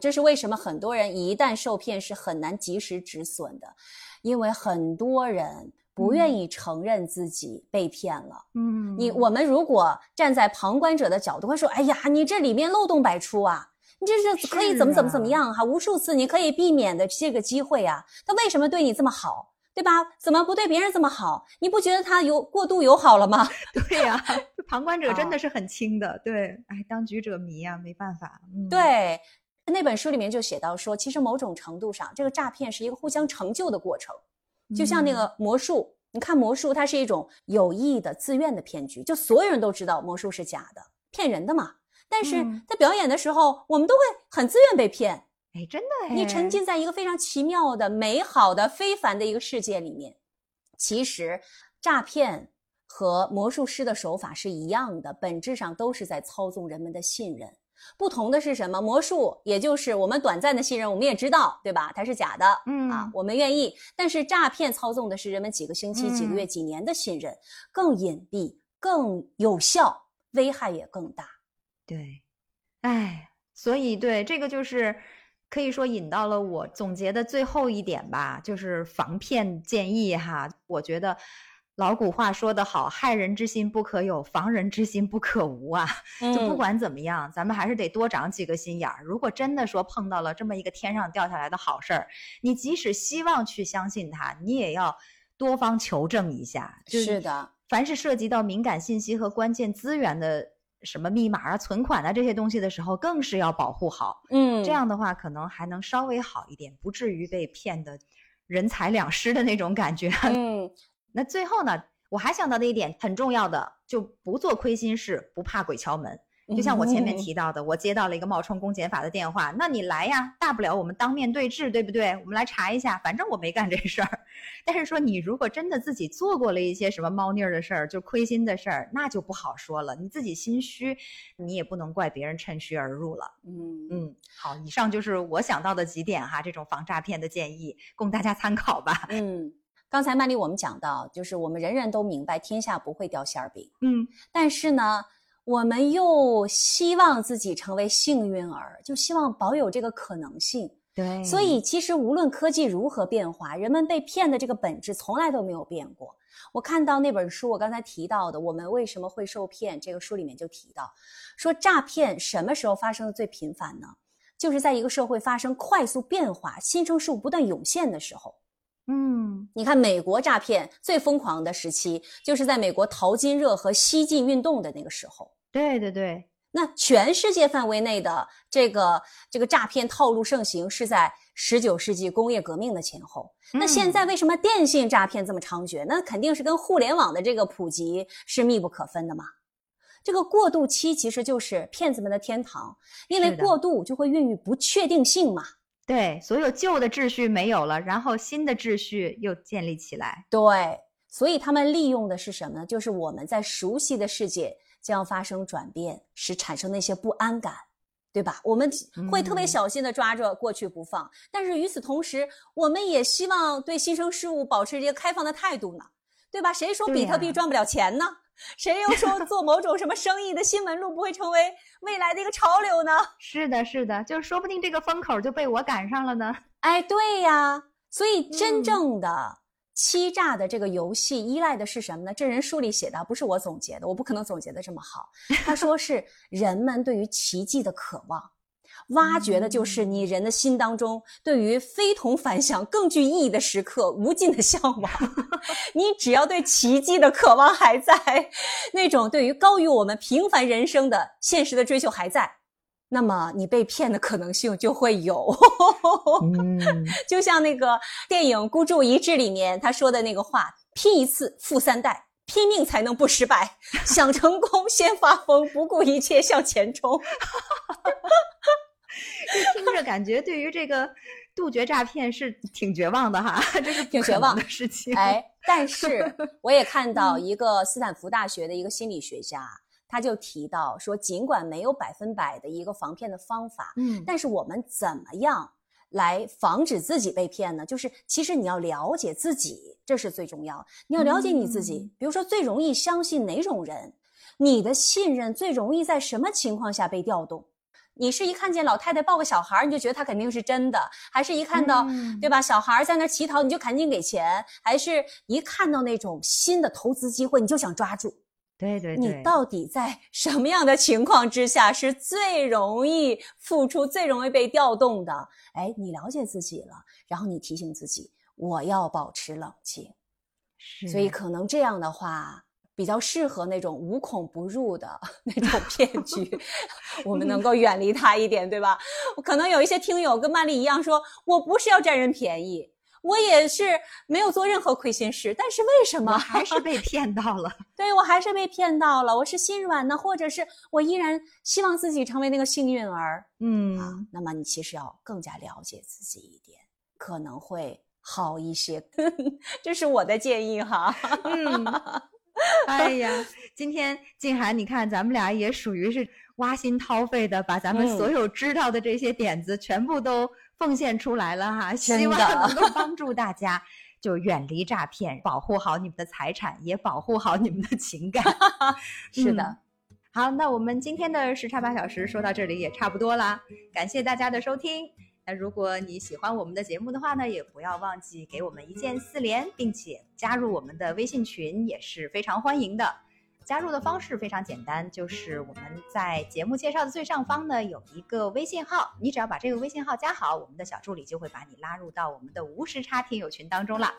Speaker 2: 这是为什么很多人一旦受骗是很难及时止损的，因为很多人不愿意承认自己被骗了。
Speaker 1: 嗯
Speaker 2: 你我们如果站在旁观者的角度，会说：“哎呀，你这里面漏洞百出啊，你这是可以怎么怎么怎么样哈、无数次你可以避免的这个机会啊，他为什么对你这么好？”对吧？怎么不对别人这么好？你不觉得他有过度友好了吗？
Speaker 1: 对呀、旁观者真
Speaker 2: 啊
Speaker 1: 的是很轻的。对，哎，当局者迷啊，没办法。嗯，
Speaker 2: 对，那本书里面就写到说，其实某种程度上，这个诈骗是一个互相成就的过程。就像那
Speaker 1: 嗯
Speaker 2: 个魔术，你看魔术，它是一种有意的、自愿的骗局，就所有人都知道魔术是假的，骗人的嘛。但是
Speaker 1: 嗯
Speaker 2: 在表演的时候，我们都会很自愿被骗。
Speaker 1: 哎，真的哎，
Speaker 2: 你沉浸在一个非常奇妙的、美好的、非凡的一个世界里面。其实，诈骗和魔术师的手法是一样的，本质上都是在操纵人们的信任。不同的是什么？魔术也就是我们短暂的信任，我们也知道，对吧？它是假的，
Speaker 1: 嗯
Speaker 2: 啊，我们愿意。但是诈骗操纵的是人们几个星期、几个月、
Speaker 1: 嗯
Speaker 2: 几年的信任，更隐蔽、更有效，危害也更大。
Speaker 1: 对，哎，所以对这个就是可以说引到了我总结的最后一点吧，就是防骗建议哈。我觉得老古话说得好，害人之心不可有，防人之心不可无啊。就不
Speaker 2: 嗯
Speaker 1: 管怎么样，咱们还是得多长几个心眼儿。如果真的说碰到了这么一个天上掉下来的好事儿，你即使希望去相信它，你也要多方求证一下。就是
Speaker 2: 的，
Speaker 1: 凡是涉及到敏感信息和关键资源的什么密码啊、存款啊这些东西的时候，更是要保护好。
Speaker 2: 嗯，
Speaker 1: 这样的话，可能还能稍微好一点，不至于被骗得人财两失的那种感觉。
Speaker 2: 嗯，
Speaker 1: 那最后呢，我还想到的一点很重要的，就不做亏心事，不怕鬼敲门。就像我前面
Speaker 2: 嗯
Speaker 1: 提到的，我接到了一个冒充公检法的电话，那你来呀，大不了我们当面对质，对不对？我们来查一下，反正我没干这事儿。但是说你如果真的自己做过了一些什么猫腻儿的事儿，就亏心的事儿，那就不好说了。你自己心虚，你也不能怪别人趁虚而入了。
Speaker 2: 嗯
Speaker 1: 嗯，好，以上就是我想到的几点哈，这种防诈骗的建议，供大家参考吧。
Speaker 2: 嗯，刚才曼丽我们讲到，就是我们人人都明白天下不会掉馅儿饼，
Speaker 1: 嗯，
Speaker 2: 但是呢，我们又希望自己成为幸运儿，就希望保有这个可能性。
Speaker 1: 对
Speaker 2: 所以，其实无论科技如何变化，人们被骗的这个本质从来都没有变过。我看到那本书，我刚才提到的《我们为什么会受骗》这个书里面就提到，说诈骗什么时候发生的最频繁呢？就是在一个社会发生快速变化、新生事物不断涌现的时候。
Speaker 1: 嗯，
Speaker 2: 你看，美国诈骗最疯狂的时期，就是在美国淘金热和西进运动的那个时候。
Speaker 1: 对对对，
Speaker 2: 那全世界范围内的这个这个诈骗套路盛行，是在十九世纪工业革命的前后。那现在为什么电信诈骗这么猖獗？那肯定是跟互联网的这个普及是密不可分的嘛。这个过渡期其实就是骗子们的天堂，因为过渡就会孕育不确定性嘛。
Speaker 1: 对，所有旧的秩序没有了，然后新的秩序又建立起来。
Speaker 2: 对，所以他们利用的是什么呢？就是我们在熟悉的世界将发生转变，使产生那些不安感，对吧？我们会特别
Speaker 1: 嗯
Speaker 2: 小心的抓着过去不放，但是与此同时，我们也希望对新生事物保持一个开放的态度呢，对吧？谁说比特币赚不了钱呢？谁又说做某种什么生意的新门路不会成为未来的一个潮流呢？
Speaker 1: 是的，是的，就说不定这个风口就被我赶上了呢。
Speaker 2: 哎，对呀，所以真
Speaker 1: 嗯
Speaker 2: 正的欺诈的这个游戏依赖的是什么呢？这人书里写的，不是我总结的，我不可能总结的这么好。他说是人们对于奇迹的渴望，挖掘的就是你人的心当中对于非同凡响、更具意义的时刻无尽的向往。你只要对奇迹的渴望还在，那种对于高于我们平凡人生的现实的追求还在。那么你被骗的可能性就会有，
Speaker 1: 嗯，
Speaker 2: 就像那个电影《孤注一掷》里面他说的那个话：“拼一次富三代，拼命才能不失败。想成功先发疯，不顾一切向前冲。
Speaker 1: 就听着感觉对于这个杜绝诈骗是挺绝望的哈，这是
Speaker 2: 挺绝望
Speaker 1: 的事情。
Speaker 2: 哎，但是 我也看到一个斯坦福大学的一个心理学家，他就提到说，尽管没有百分百的一个防骗的方法，
Speaker 1: 嗯
Speaker 2: 但是我们怎么样来防止自己被骗呢？就是其实你要了解自己，这是最重要。你要了解你自己，
Speaker 1: 嗯
Speaker 2: 比如说最容易相信哪种人，你的信任最容易在什么情况下被调动？你是一看见老太太抱个小孩儿，你就觉得她肯定是真的，还是一看到、
Speaker 1: 嗯
Speaker 2: 对吧小孩儿在那乞讨，你就赶紧给钱，还是一看到那种新的投资机会，你就想抓住？
Speaker 1: 对对对，
Speaker 2: 你到底在什么样的情况之下是最容易付出、最容易被调动的？哎，你了解自己了，然后你提醒自己，我要保持冷静。
Speaker 1: 是
Speaker 2: 所以可能这样的话，比较适合那种无孔不入的那种骗局，我们能够远离它一点，对吧？可能有一些听友跟曼丽一样说，我不是要占人便宜。我也是没有做任何亏心事，但是为什么
Speaker 1: 还是被骗到了。
Speaker 2: 对我还是被骗到了？我是心软呢，或者是我依然希望自己成为那个幸运儿嗯啊
Speaker 1: 嗯，？
Speaker 2: 那么你其实要更加了解自己一点，可能会好一些。这是我的建议哈。
Speaker 1: 嗯，哎呀，今天静涵，你看咱们俩也属于是挖心掏肺的，把咱们
Speaker 2: 嗯
Speaker 1: 所有知道的这些点子全部都奉献出来了哈，希望能够 帮助大家。就远离诈骗，保护好你们的财产，也保护好你们的情感。
Speaker 2: 是的。
Speaker 1: 嗯好，那我们今天的时差八小时说到这里也差不多啦，感谢大家的收听。那如果你喜欢我们的节目的话呢，也不要忘记给我们一键四连，并且加入我们的微信群也是非常欢迎的。加入的方式非常简单，就是我们在节目介绍的最上方呢有一个微信号，你只要把这个微信号加好，我们的小助理就会把你拉入到我们的无时差听友群当中了。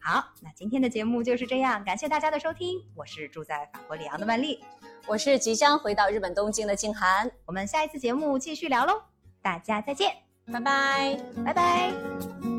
Speaker 1: 好，那今天的节目就是这样，感谢大家的收听，我是住在法国里昂的曼丽，
Speaker 2: 我是即将回到日本东京的静涵，
Speaker 1: 我们下一次节目继续聊喽，大家再见，
Speaker 2: 拜拜。
Speaker 1: 拜拜。